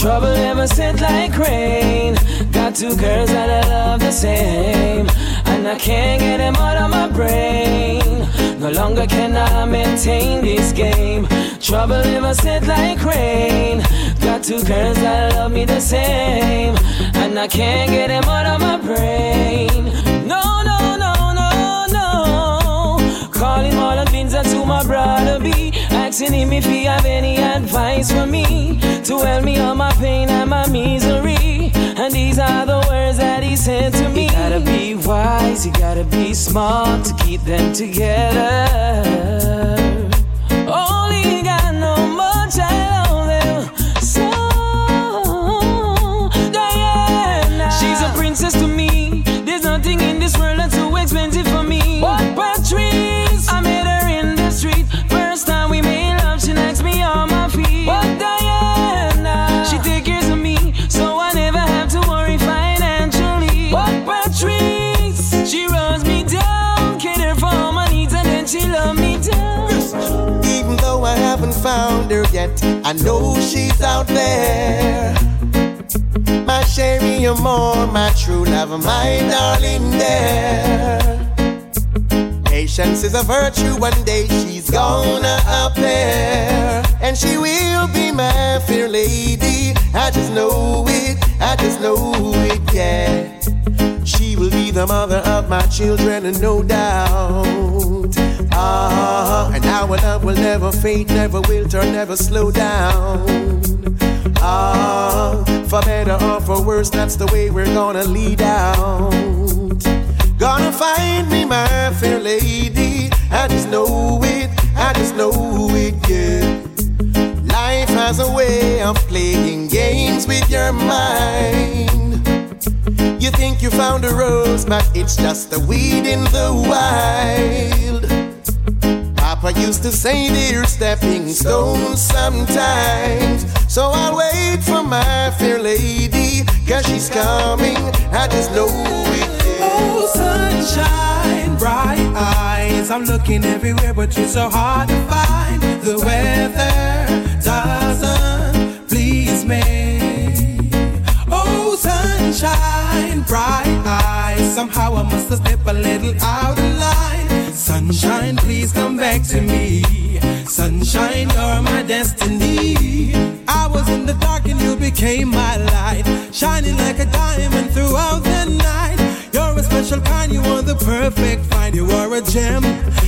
Trouble ever sent like rain. Got two girls that I love the same. And I can't get them out of my brain. No longer can I maintain this game. Trouble ever sent like rain. Got two girls that love me the same. And I can't get them out of my brain. No, no, no, no, no. Calling all the things to my brother B. Asking him if he have any advice for me. To help me on my pain and my misery. And these are the words that he said to me. You gotta be wise, you gotta be smart to keep them together. Found her yet, I know she's out there. My Sherry, you're more my true love, my darling there. Patience is a virtue, one day she's gonna appear. And she will be my fair lady. I just know it, I just know it, yeah. She will be the mother of my children, and no doubt. And our love will never fade, never wilter, never slow down. Ah, for better or for worse, that's the way we're gonna lead out. Gonna find me my fair lady. I just know it, I just know it, yeah. Life has a way of playing games with your mind. You think you found a rose, but it's just a weed in the wild. Papa used to say they're stepping stones sometimes. So I'll wait for my fair lady, cause she's coming. I just know it. Oh, sunshine, bright eyes. I'm looking everywhere, but you're so hard to find. The weather doesn't please me. Oh, sunshine, bright eyes. Somehow I must have stepped a little out of line. Sunshine, to me. Sunshine, you're my destiny. I was in the dark and you became my light, shining like a diamond throughout the night. You're a special kind, you are the perfect find. You are a gem,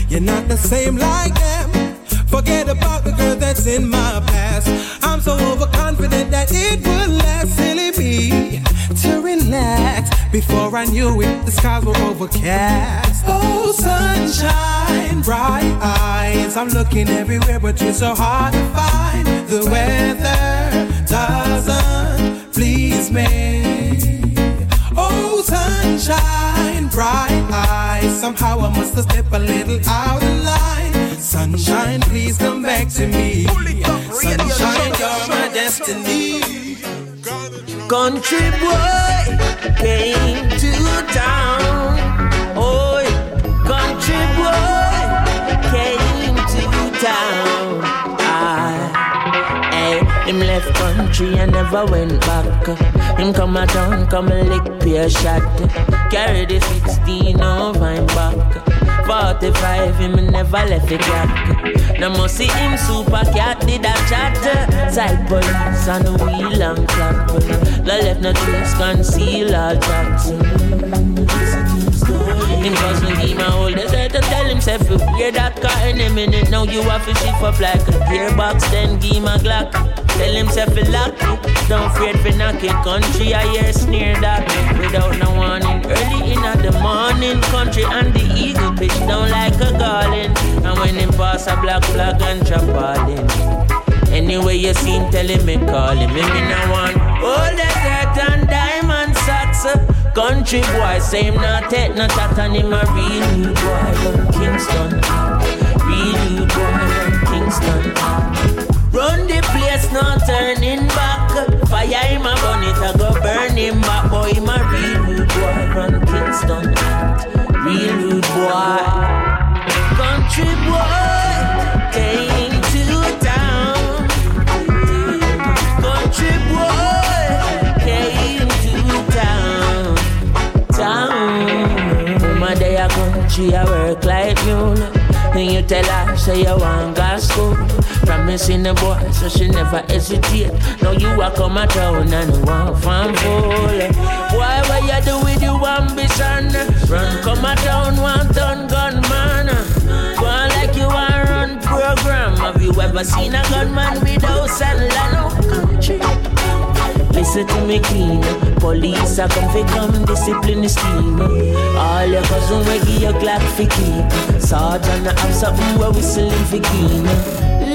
you're not the same like them. Forget about the girl that's in my past. I'm so overconfident that it would last. Silly me to relax. Before I knew it, the skies were overcast. Oh, sunshine, bright eyes. I'm looking everywhere, but you're so hard to find. The weather doesn't please me. Oh, sunshine, bright eyes. Somehow I must have stepped a little out of line. Sunshine, please come back to me. Sunshine, you're my destiny. Country boy came to town. Oh, country boy came to town. Ah, hey, him left country and never went back. Him come a town, come a lick peer shot. Carry the 16 over him back. 45, him never left the crack. Now must see him super cat did a chat. Side police on wheel and clock. The left no trace conceal all tracks. Him cause when he my old desert and tell himself you hear that car in a minute. Now you have to shift up like a gearbox then give a glock. Tell himself he lock it. Don't afraid for knock it. Country I hear sneer that Without no warning. Early in the morning Country and the eagle pitch down like a garland And when him pass a black flag and drop all in. Anyway you seen tell him me call him. Me me no want All that and diamond socks Country boy, say him not take no tat and him a real new boy from Kingston. Real new boy from Kingston. Run the place, no turning back. Fire him a burn it, I go burn him back. Boy, him a real new boy from Kingston. Real new boy. Country I work like mule. And you tell her, say you want go school. Promising the boy, so she never hesitate. Now you are come a town and you want fan full. Why, what you do with your ambition? Run come a town, one ton gunman. Go on like you want run program. Have you ever seen a gunman without land? Listen to me clean. Police are come fi come discipline the scheme. All your cousin we give your Glock fi keep. Sergeant I have something where whistling fi keen.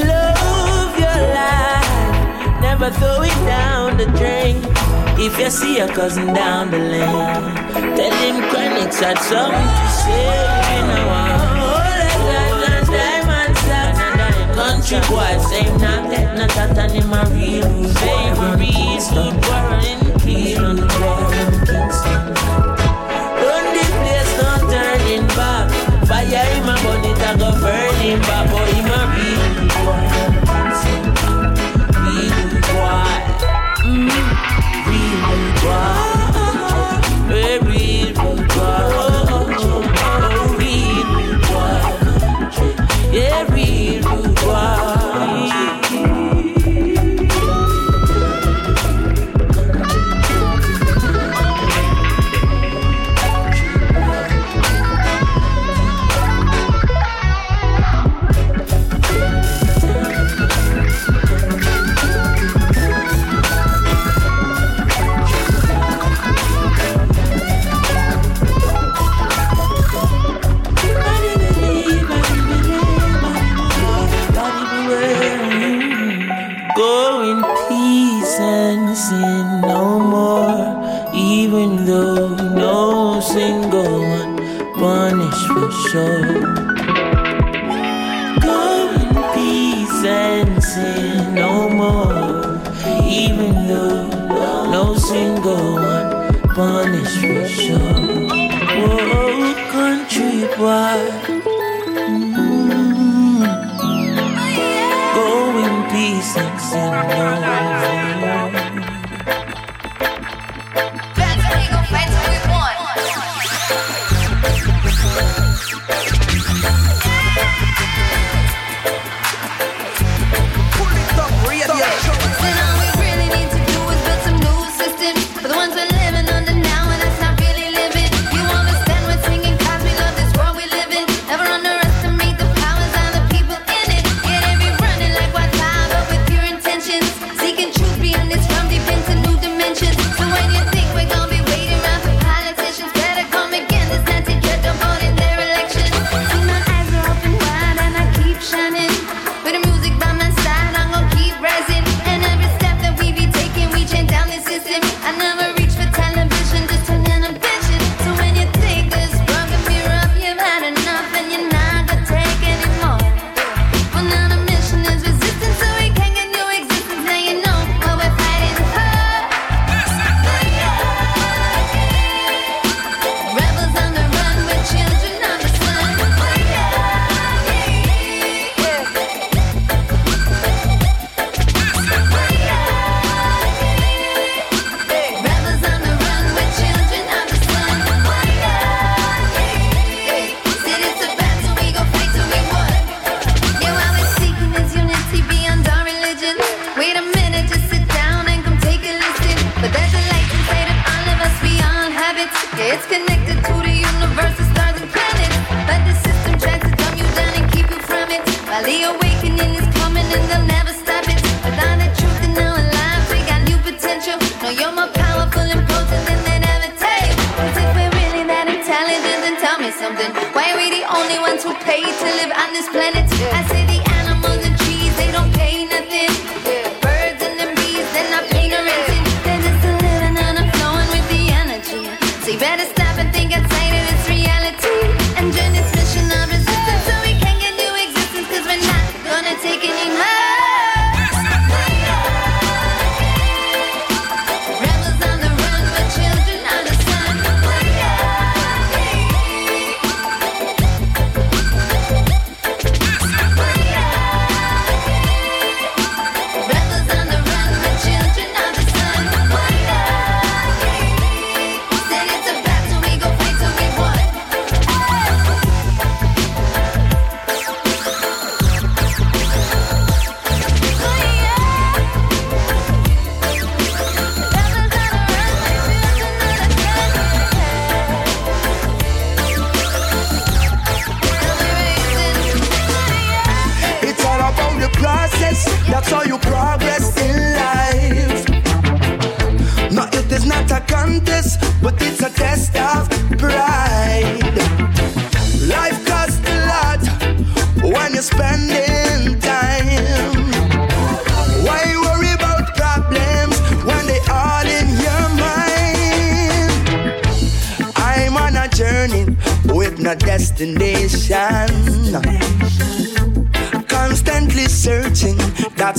Love your life, never throw it down the drain. If you see your cousin down the lane, tell him Chronixx had something to say. You know, Country boy, same not that, not that, and in my real memories. Good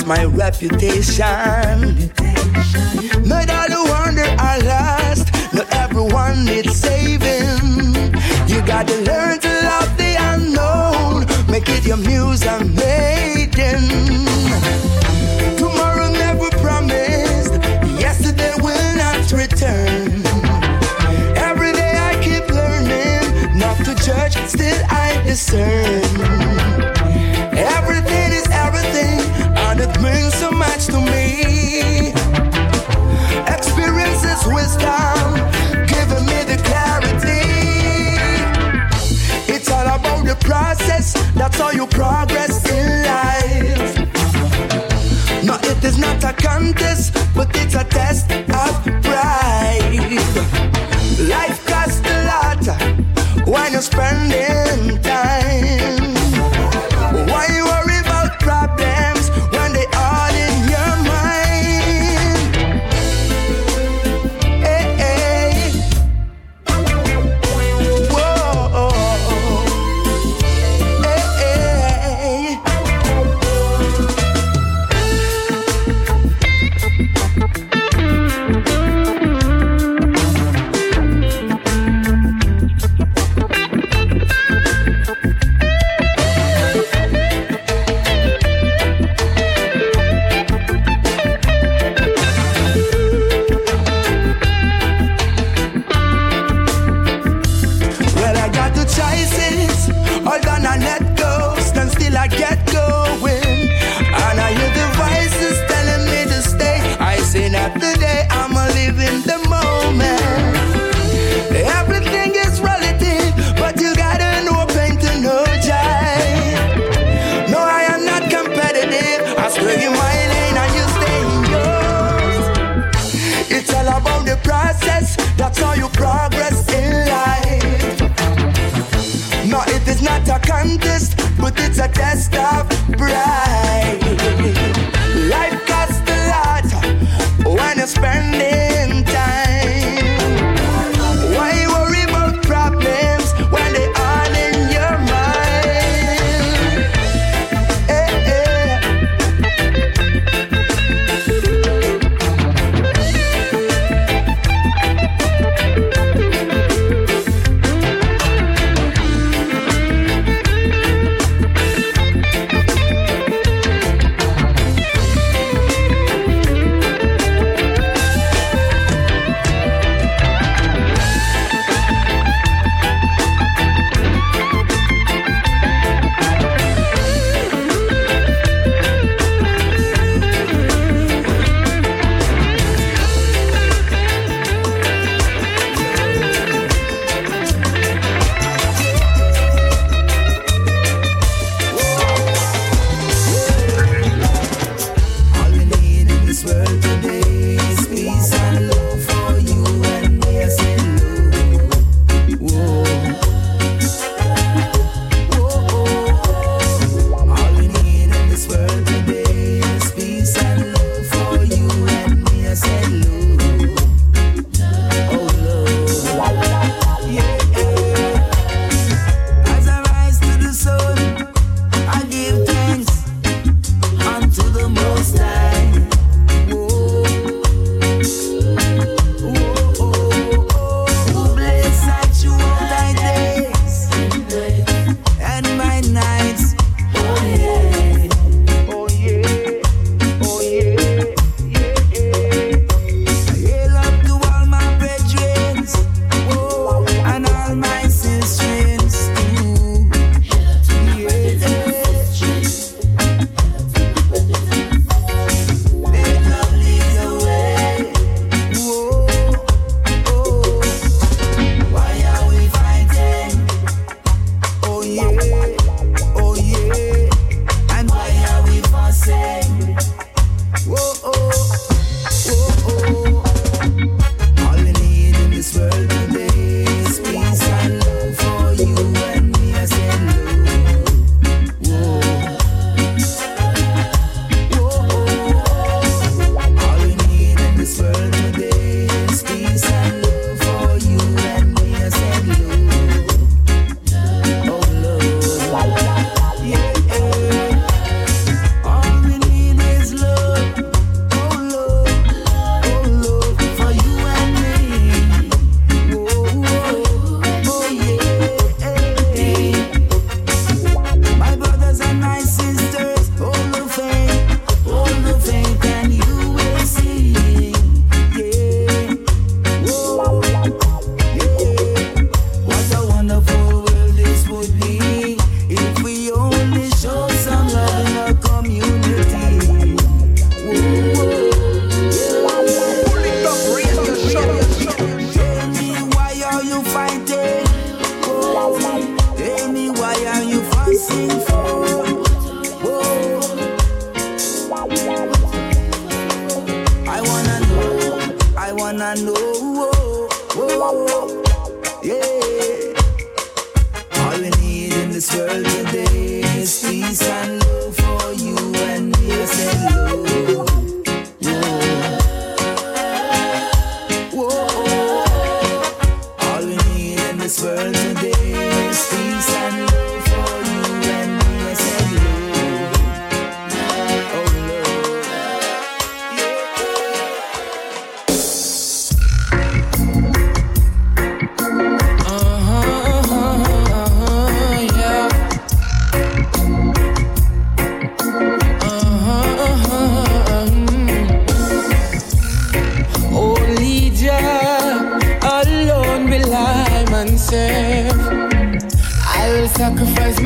my reputation. Not all who wonder I lost, not everyone needs saving. You gotta learn to love the unknown, make it your muse and make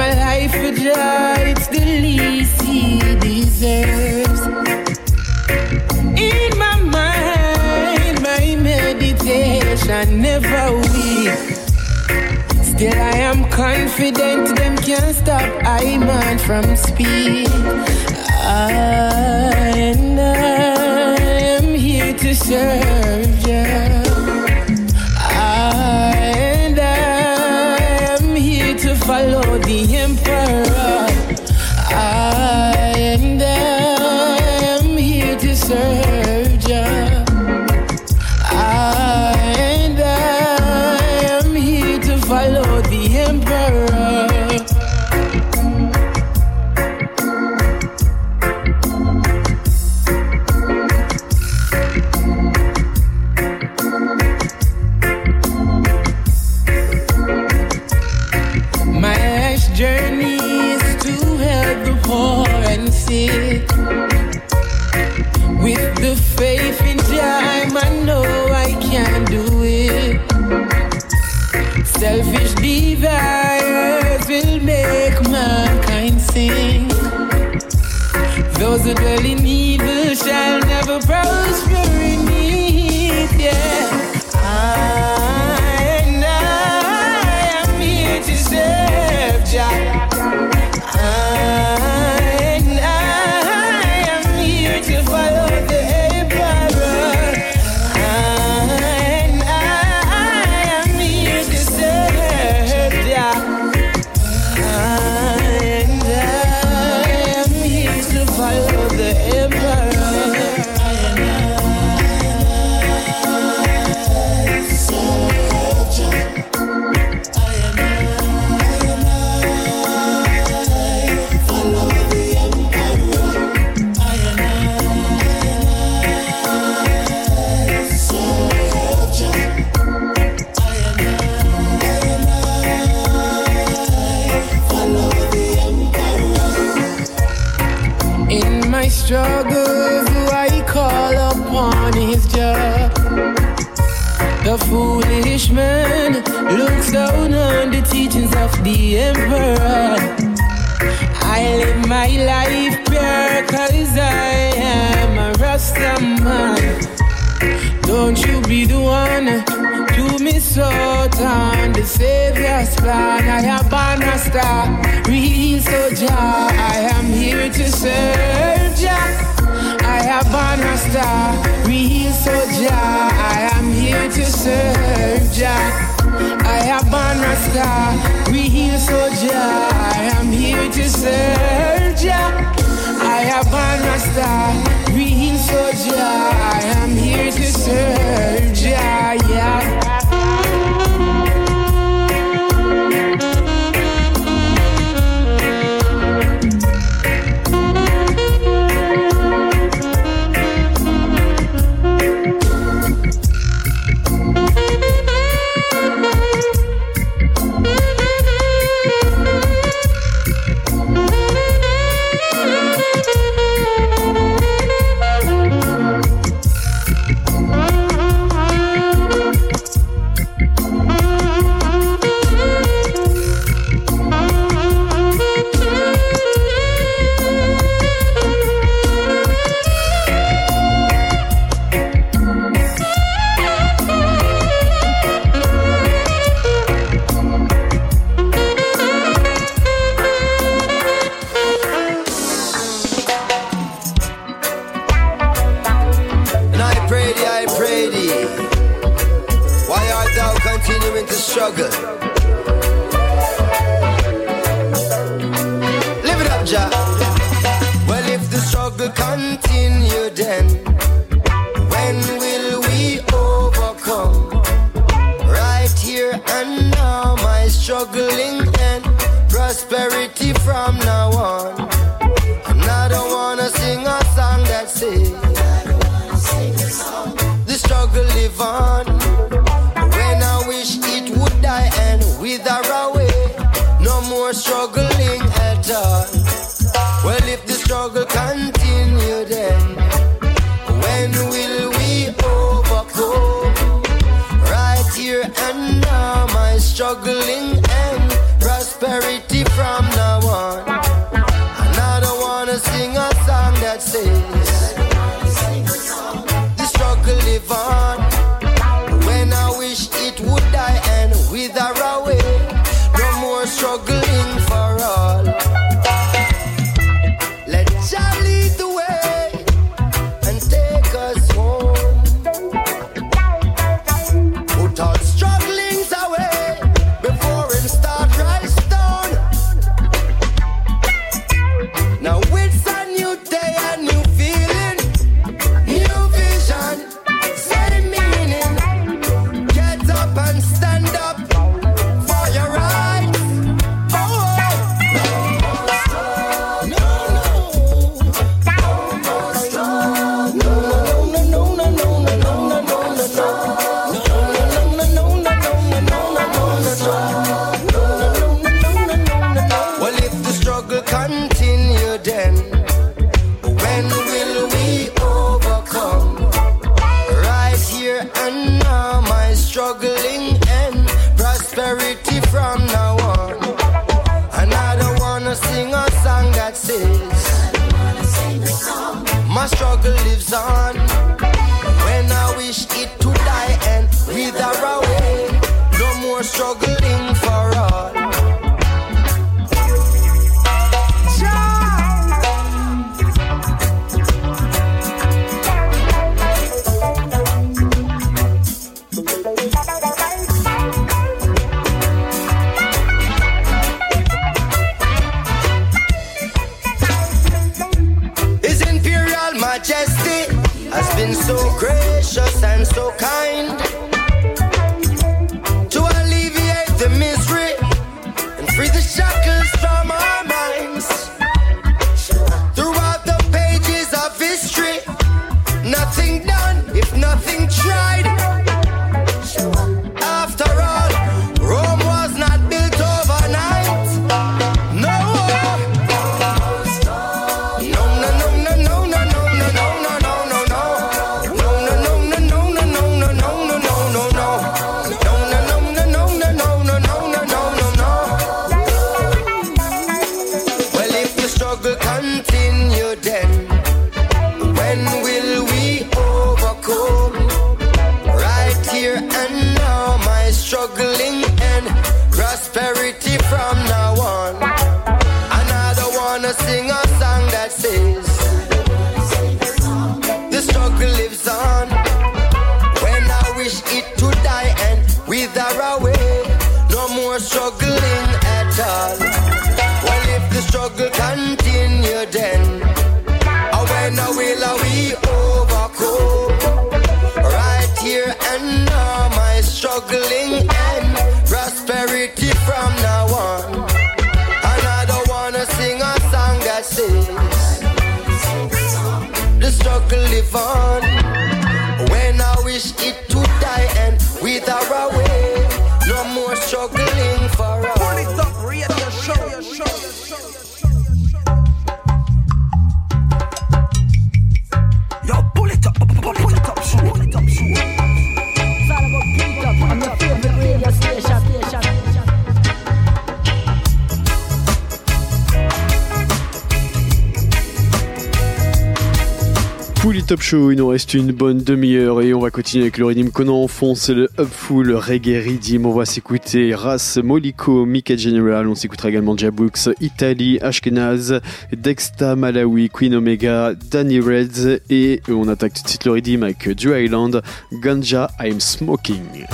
my life for joy. It's the least he deserves. In my mind, my meditation never weak. Still, I am confident them can't stop I man from speed. And I am here to serve. Emperor. I live my life pure cause I am a Rasta man. Don't you be the one to miss out on the Savior's plan. I am born a star, real soldier. I am here to serve Jah. I have born a star, real soldier. I am here to serve Jah. I have born a star, real soldier. I am here to serve Jah. I have born a star, real soldier. I am here to serve Jah. Yeah. When will we overcome? Right here and now, my struggling and prosperity from now on. And I don't wanna sing fun Top Show, il nous reste une bonne demi-heure et on va continuer avec le rythme qu'on en fonce, le Up Reggae Rhythm. On va s'écouter Ras Moliko, Mika General, on s'écoutera également Jabooks, Italy, Ashkenaz, Dexta Malawi, Queen Omega, Danny Reds et on attaque tout de suite le avec Drew Island, Ganja I'm Smoking.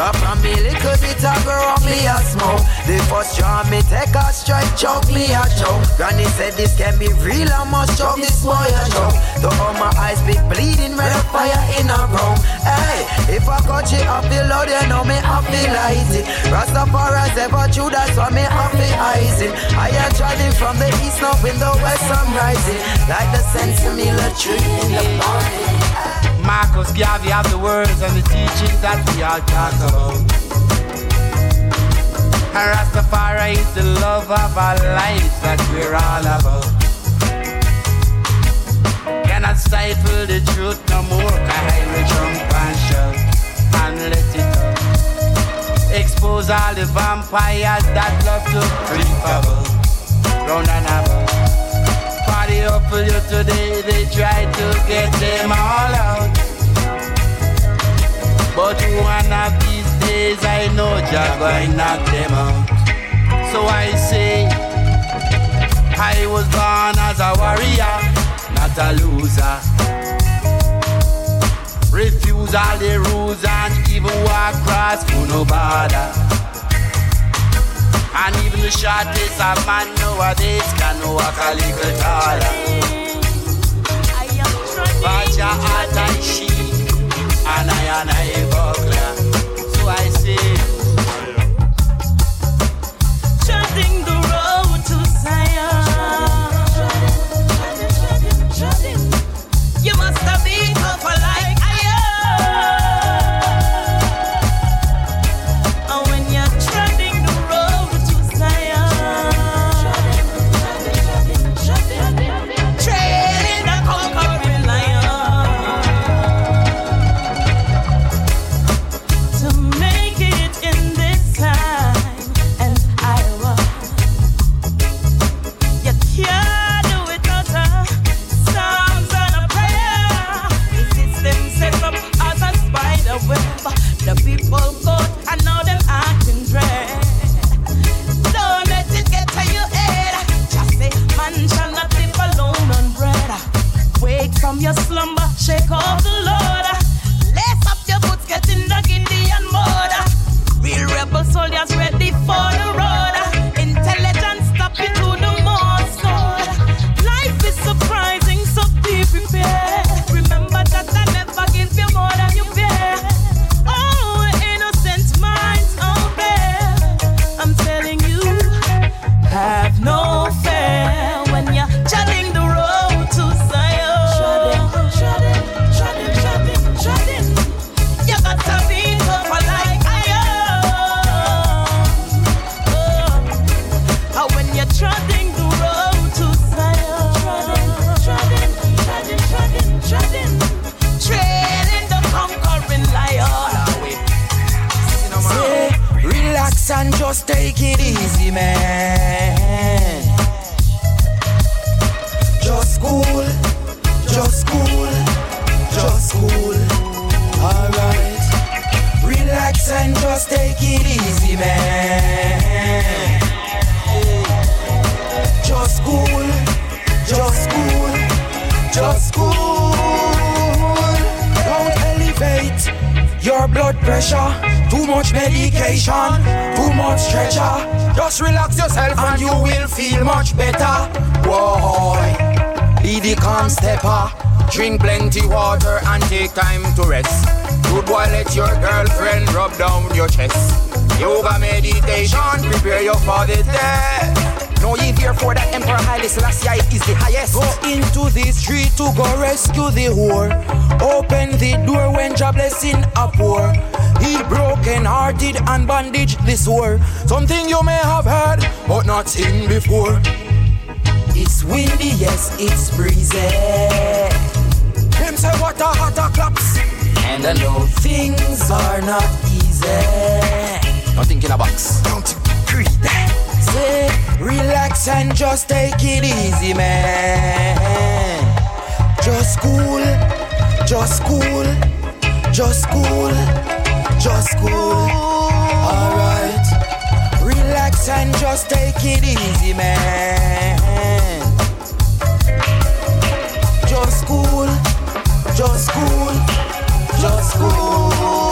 Come from me little bit of wrong me a smoke. The first draw me take a strike choke me a choke. Granny said this can be real I must choke this boy a choke. Though all my eyes be bleeding red fire in a room. Hey, if I got you up feel you know me I feel light Rastafari's ever true that's why me I feel icing I am driving from the east now in the west I'm rising. Like the sense of me the truth in the morning. hey. Marcus Garvey have the words and the teachings that we all talk about. Rastafari is the love of our lives that we're all about. Cannot stifle the truth no more, cause I jump and shout and let it out. Expose all the vampires that love to creep about, round and about. Party up for you today, they try to get them all out. But one of these days I know Jah going knock them out. So I say, I was born as a warrior, not a loser. Refuse all the rules and even walk across for no border. And even the shortest of man nowadays can walk a little taller. But your heart I she, and I and I buckler. So I say, Yoga meditation, prepare you for the death. Know ye therefore that Emperor Haile Selassie is the highest. Go into the street to go rescue the whore. Open the door when your blessing a pour. He broken hearted and bandaged the sore. Something you may have heard, but not seen before. It's windy, yes, it's breezy. Them say what a hotter claps. And I know things are not easy. Nothing in a box. Don't agree Say, relax and just take it easy, man. Just cool, just cool, just cool, just cool. Alright. Relax and just take it easy, man. Just cool, just cool, just cool.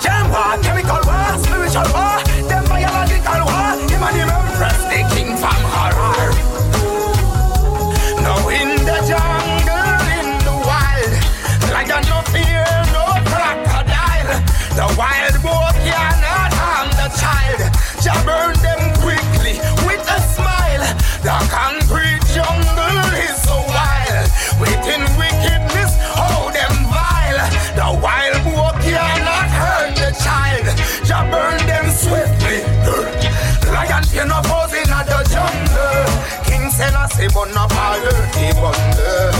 Jam war, chemical war, spiritual war, them biological war. Him and him impress the king from horror. Now in the jungle, in the wild, lion no fear, no crocodile. The wild boar cannot harm the child. Jah burn them quickly with a smile. The concrete jungle Bundle.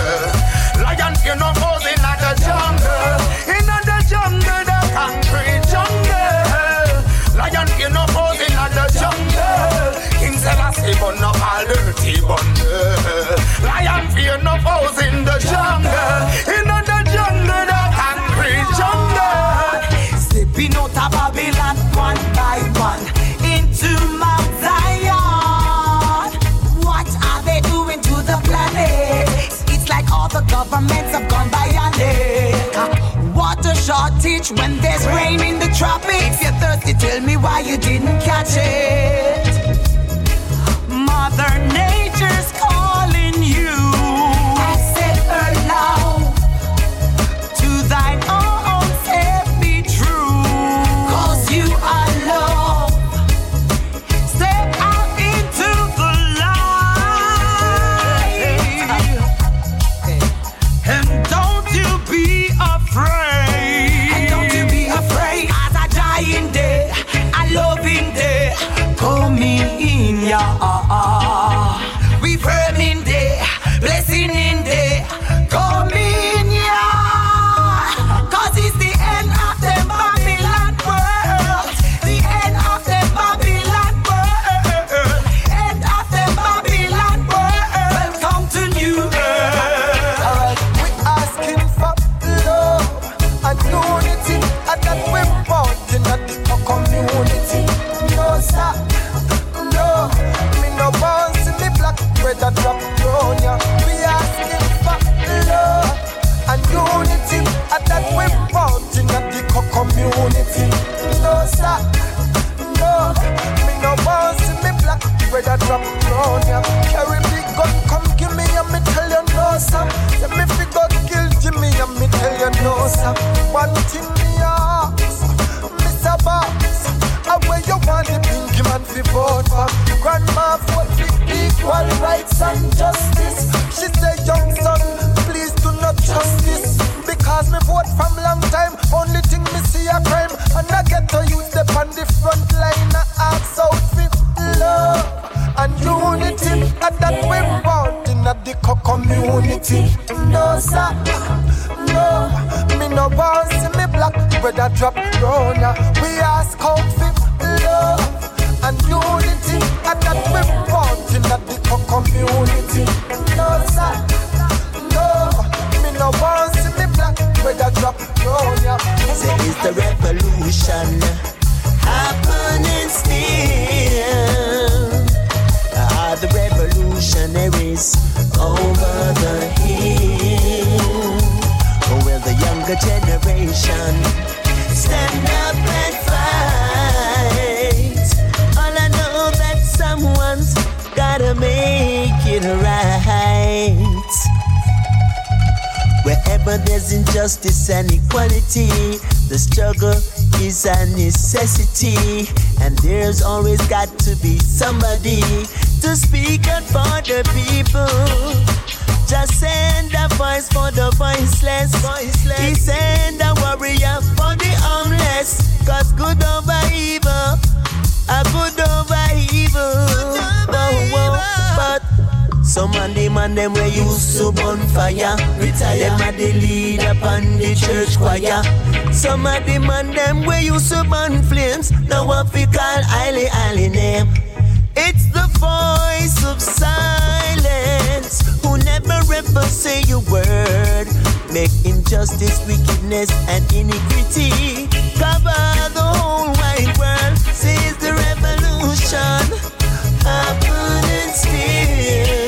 Lion fear no posing at the jungle. In the jungle, the concrete jungle. Lion no posing at the jungle. King Selassie bundle. Lion fear no foes Shortage when there's rain in the tropics. If you're thirsty, tell me why you didn't catch it. Mother Nature's vote? Grandma for equal rights and justice. She say young son, please do not trust this. Because me vote from long time, only thing me see a crime. And I get to use the on the front line, I ask out for love and unity, and that we want in the co- community. No sir, no, me no want see me black brother drop down. We ask out for Say it's the revolution happening still. Are the revolutionaries over the hill? Oh, or will the younger generation stand up Wherever there's injustice and equality, the struggle is a necessity. And there's always got to be somebody to speak up for the people. Just send a voice for the voiceless. voiceless. He send a warrior for the homeless. Cause good over evil, a good over evil. Whoa, oh, oh, whoa. But some of them and them we used to burn fire. Retire. Them are the lead upon the church choir. Some of them and them we used to burn flames. Now what we call highly, highly name. It's the voice of silence who never ever say a word. Make injustice, wickedness, and iniquity cover the whole wide world. Says the revolution happening still.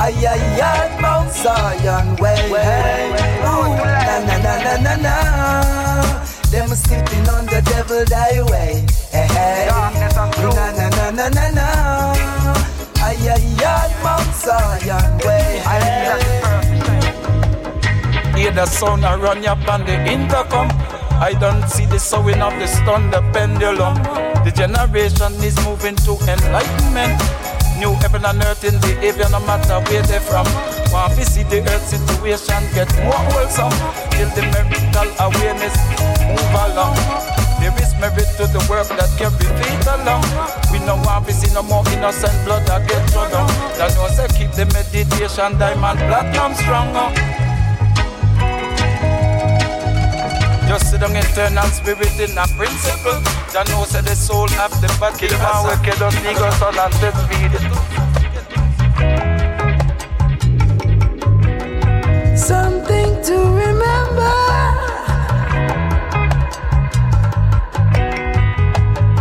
Ay ay ay, Mount Zion way. Ooh, na na na na na na. Them sitting on the devil highway. Hey, hey. Na na na na na na. Ay ay ay, Mount Zion way. Hear the sound I run up on the intercom. I don't see the sowing of the stone, the pendulum. The generation is moving to enlightenment. New heaven and earth in behavior, no matter where they're from. Want to see the earth situation get more wholesome. Till the miracle awareness move along. There is merit to the work that can be faith along. We know want to see no more innocent blood that get thrown down. That they keep the meditation diamond platinum stronger. Just sit down eternal spirit in a principle. That knows that the soul have the body. And wicked on nigga son and dead feed Something to remember.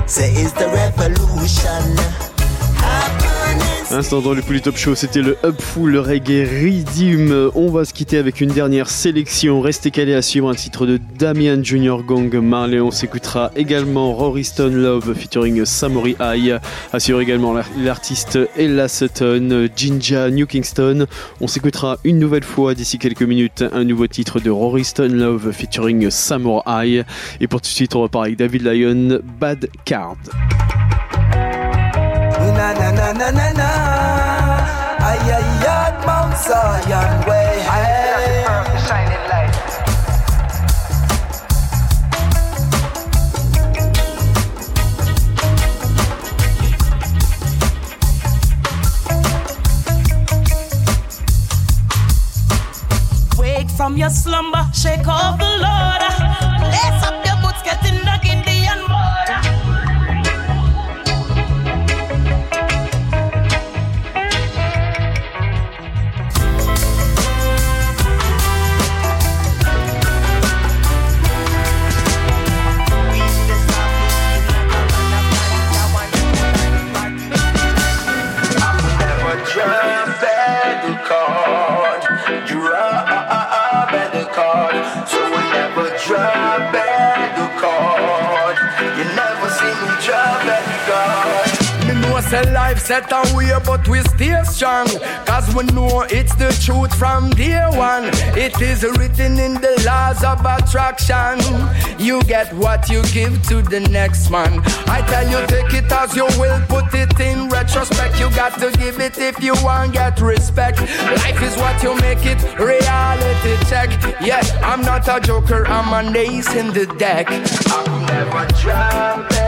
Say it's the revolution. À L'instant dans le plus top show, c'était le Upful Reggae Redeem. On va se quitter avec une dernière sélection. Restez calés à suivre un titre de Damian Junior Gong Marley. On s'écoutera également Rory Stone Love featuring Samurai Eye. Assure également l'artiste Ella Sutton, Jinja New Kingston. On s'écoutera une nouvelle fois d'ici quelques minutes un nouveau titre de Rory Stone Love featuring Samurai. Et pour tout de suite, on repart avec David Lyon, Bad Card. Na na na na na na. Ay ay ay, Mount Zion way. Shining light. Wake from your slumber, shake off the Lord. Lace up your boots, get in the set away, but we stay strong. Cause we know it's the truth from day one. It is written in the laws of attraction. You get what you give to the next man. I tell you, take it as you will, put it in retrospect. You got to give it if you want get respect. Life is what you make it, reality check. Yeah, I'm not a joker, I'm an ace in the deck. I'm never drop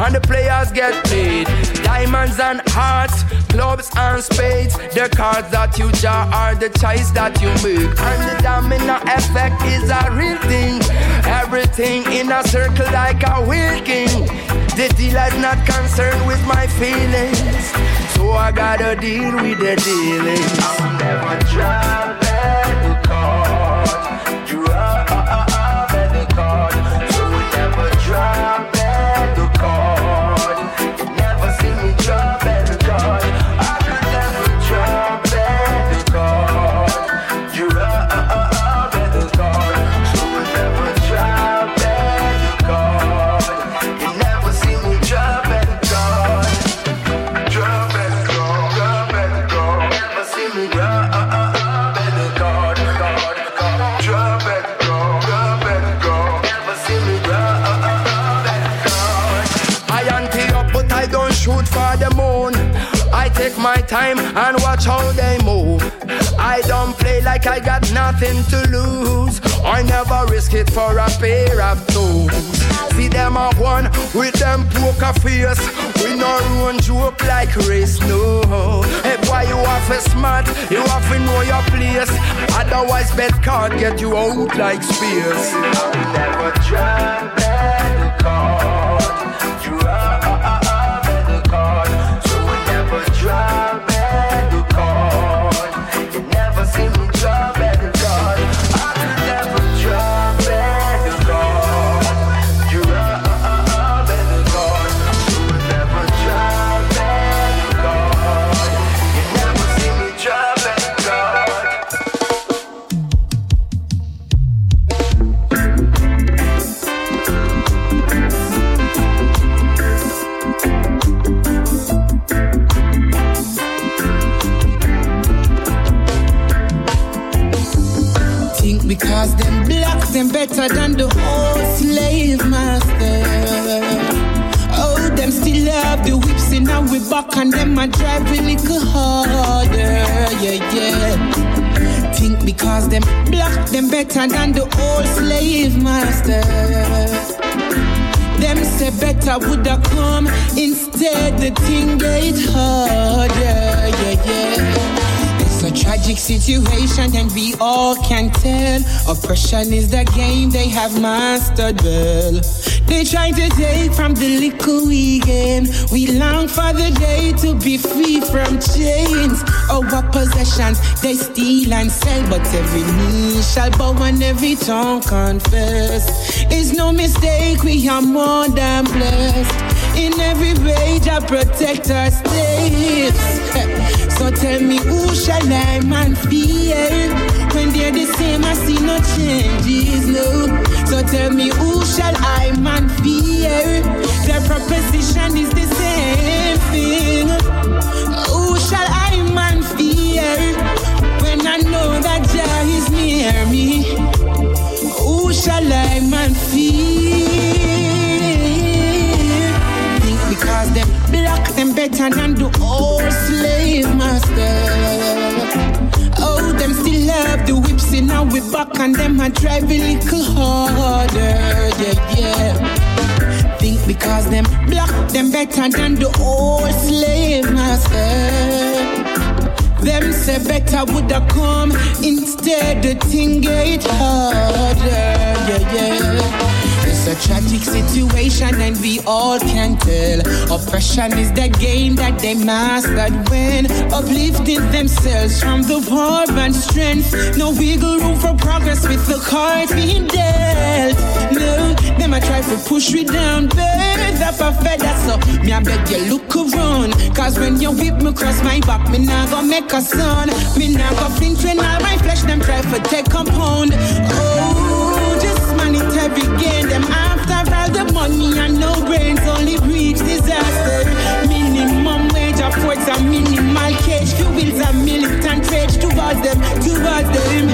and the players get paid. Diamonds and hearts, clubs and spades, the cards that you draw are the choice that you make. And the domino effect is a real thing. Everything in a circle like a wheel king. The dealer's not concerned with my feelings, so I gotta deal with the dealings. I'll never drop the card. Nothing to lose. I never risk it for a pair of toes. See them a one with them poker face. We no run joke like race, no. Hey, why you have to smart? You have to know your place. Otherwise, bet can't get you out like spears. I will never and them a drive a little harder. Yeah, yeah. Think because them black, them better than the old slave master. Them say better woulda come instead the thing get harder. Yeah, yeah. It's a tragic situation and we all can tell. Oppression is the game they have mastered well. They try to take from the little we gain. We long for the day to be free from chains. Our possessions they steal and sell, but every knee shall bow and every tongue confess. It's no mistake, we are more than blessed. In every rage, I protect our slaves. [laughs] So tell me, who shall I man fear? When they're the same, I see no changes, no. So tell me, who shall I man fear? Their proposition is the same thing. Who shall I man fear? When I know that Jah is near me, who shall I man fear? Think because them black, them better than the old slave master. Have the whips in our back and them a drive a little harder. Yeah, yeah. Think because them block them better than the old slave master. Them say better woulda come instead the thing get harder. Yeah, yeah. A tragic situation and we all can tell. Oppression is the game that they mastered when uplifting themselves from the war and strength. No wiggle room for progress with the cards being dealt. No, them a try to push me down, birds up a feather. So me I beg you look around, cause when you whip me cross my back, me now nah go make a sound. Me nah go flinch when all my flesh them try to take compound. Oh, gain. Them after all the money and no brains only breeds disaster. Minimum wage affords a minimal cage. Fuels a militant rage towards them, towards them.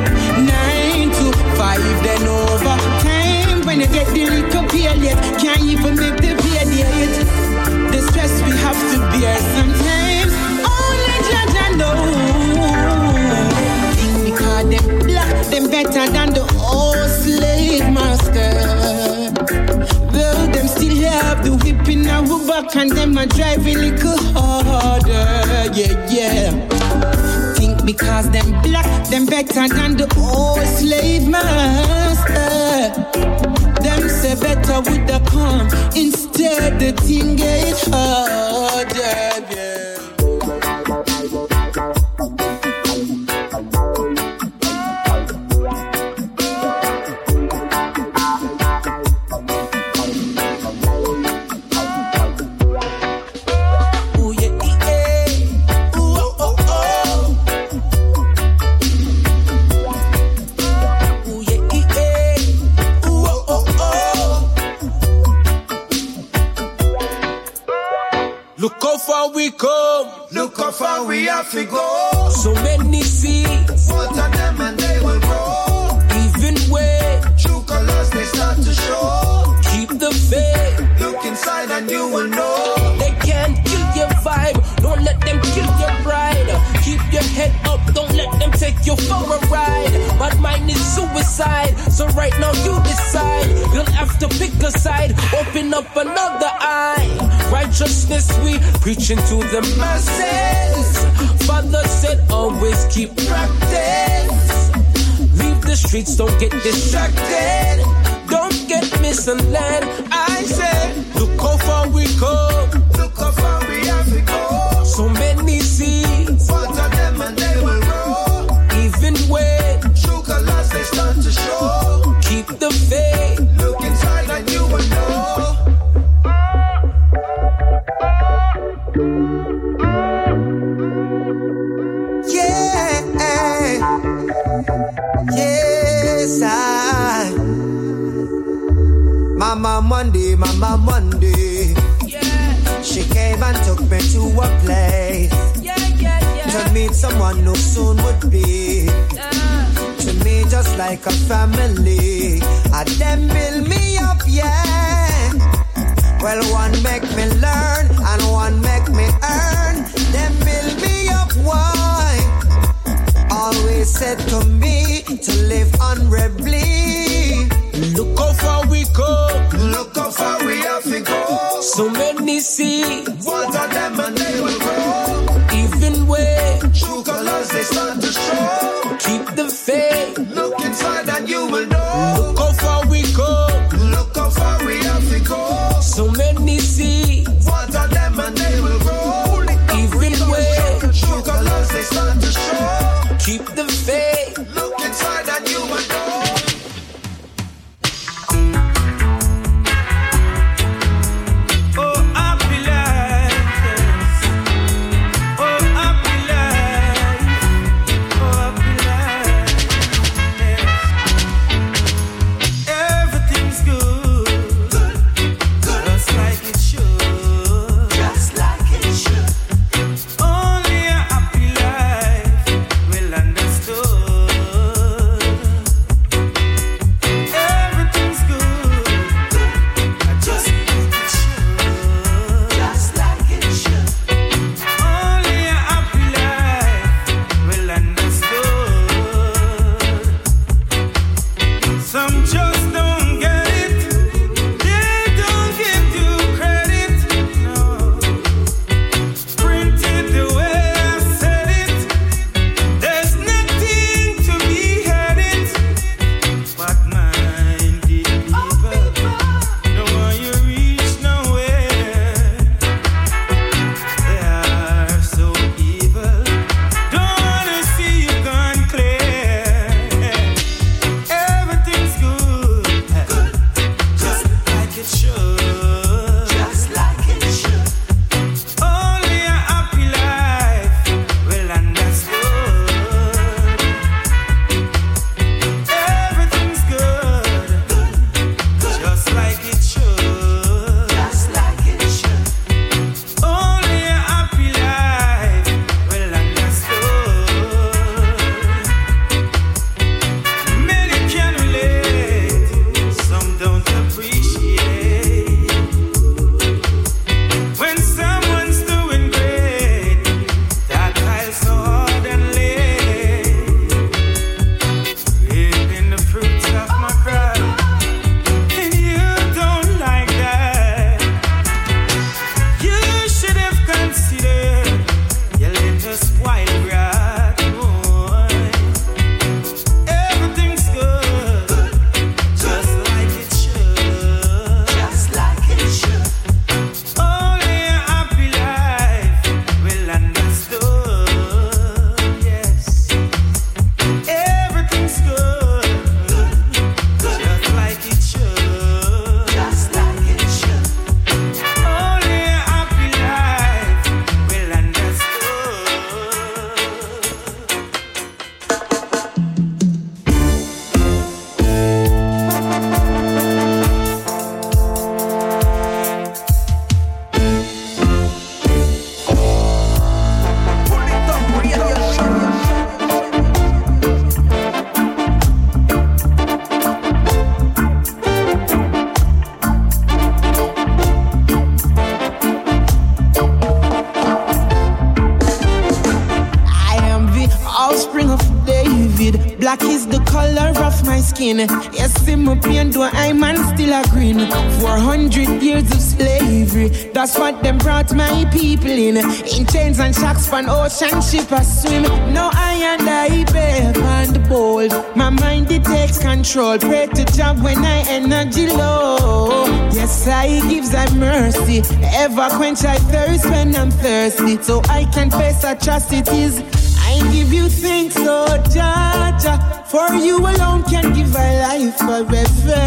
Nine to five, then over time. When you get the little pay late, can't even make the pay date. The stress we have to bear sometimes. Only judge and know. Because them black, them better than the old the whip in our back and them a drive a little harder. Yeah, yeah. Think because them black, them better than the old slave master. Them say better would have come instead the thing get harder. Skin. Yes, see my pain, though I man still a green. 400 years of slavery, that's what them brought my people in. In chains and shacks from ocean ship I swim. No I and I on the bold. My mind it takes control. Pray to job when I energy low. Yes, I gives I mercy. Ever quench I thirst when I'm thirsty. So I can face atrocities. I give you thanks, oh Jah, for you alone can give my life forever.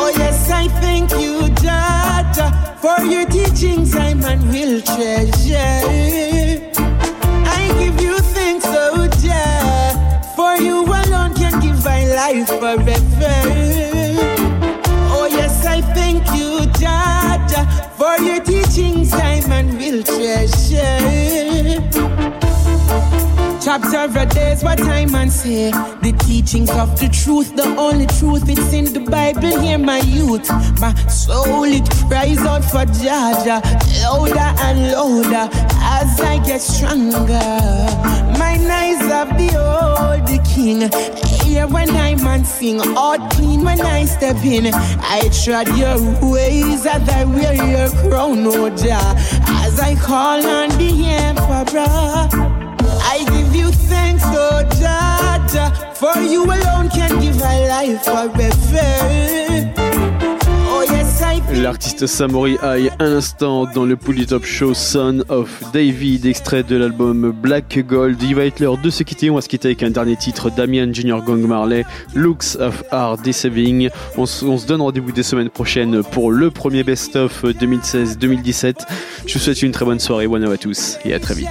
Oh yes, I thank you, Jah, for your teachings I'm man will treasure. I give you thanks, oh Jah, for you alone can give my life forever. Chapter of days, what I man say. The teachings of the truth, the only truth, it's in the Bible. Hear my youth, my soul it cries out for Jaja, louder and louder as I get stronger. My eyes of the old the king. Hear when I man sing, all clean when I step in. I trod your ways as I wear your crown, oh Jah, as I call on the emperor. For you alone can give my life forever. Oh L'artiste Samori High, un instant dans le Top Show Son of David, extrait de l'album Black Gold. Il va être l'heure de se quitter. On va se quitter avec un dernier titre Damien Junior Gong Marley, Looks of Art Deceiving. On, se- on se donne rendez-vous des semaines prochaines pour le premier best-of 2016-2017. Je vous souhaite une très bonne soirée. Bonne à tous et à très vite.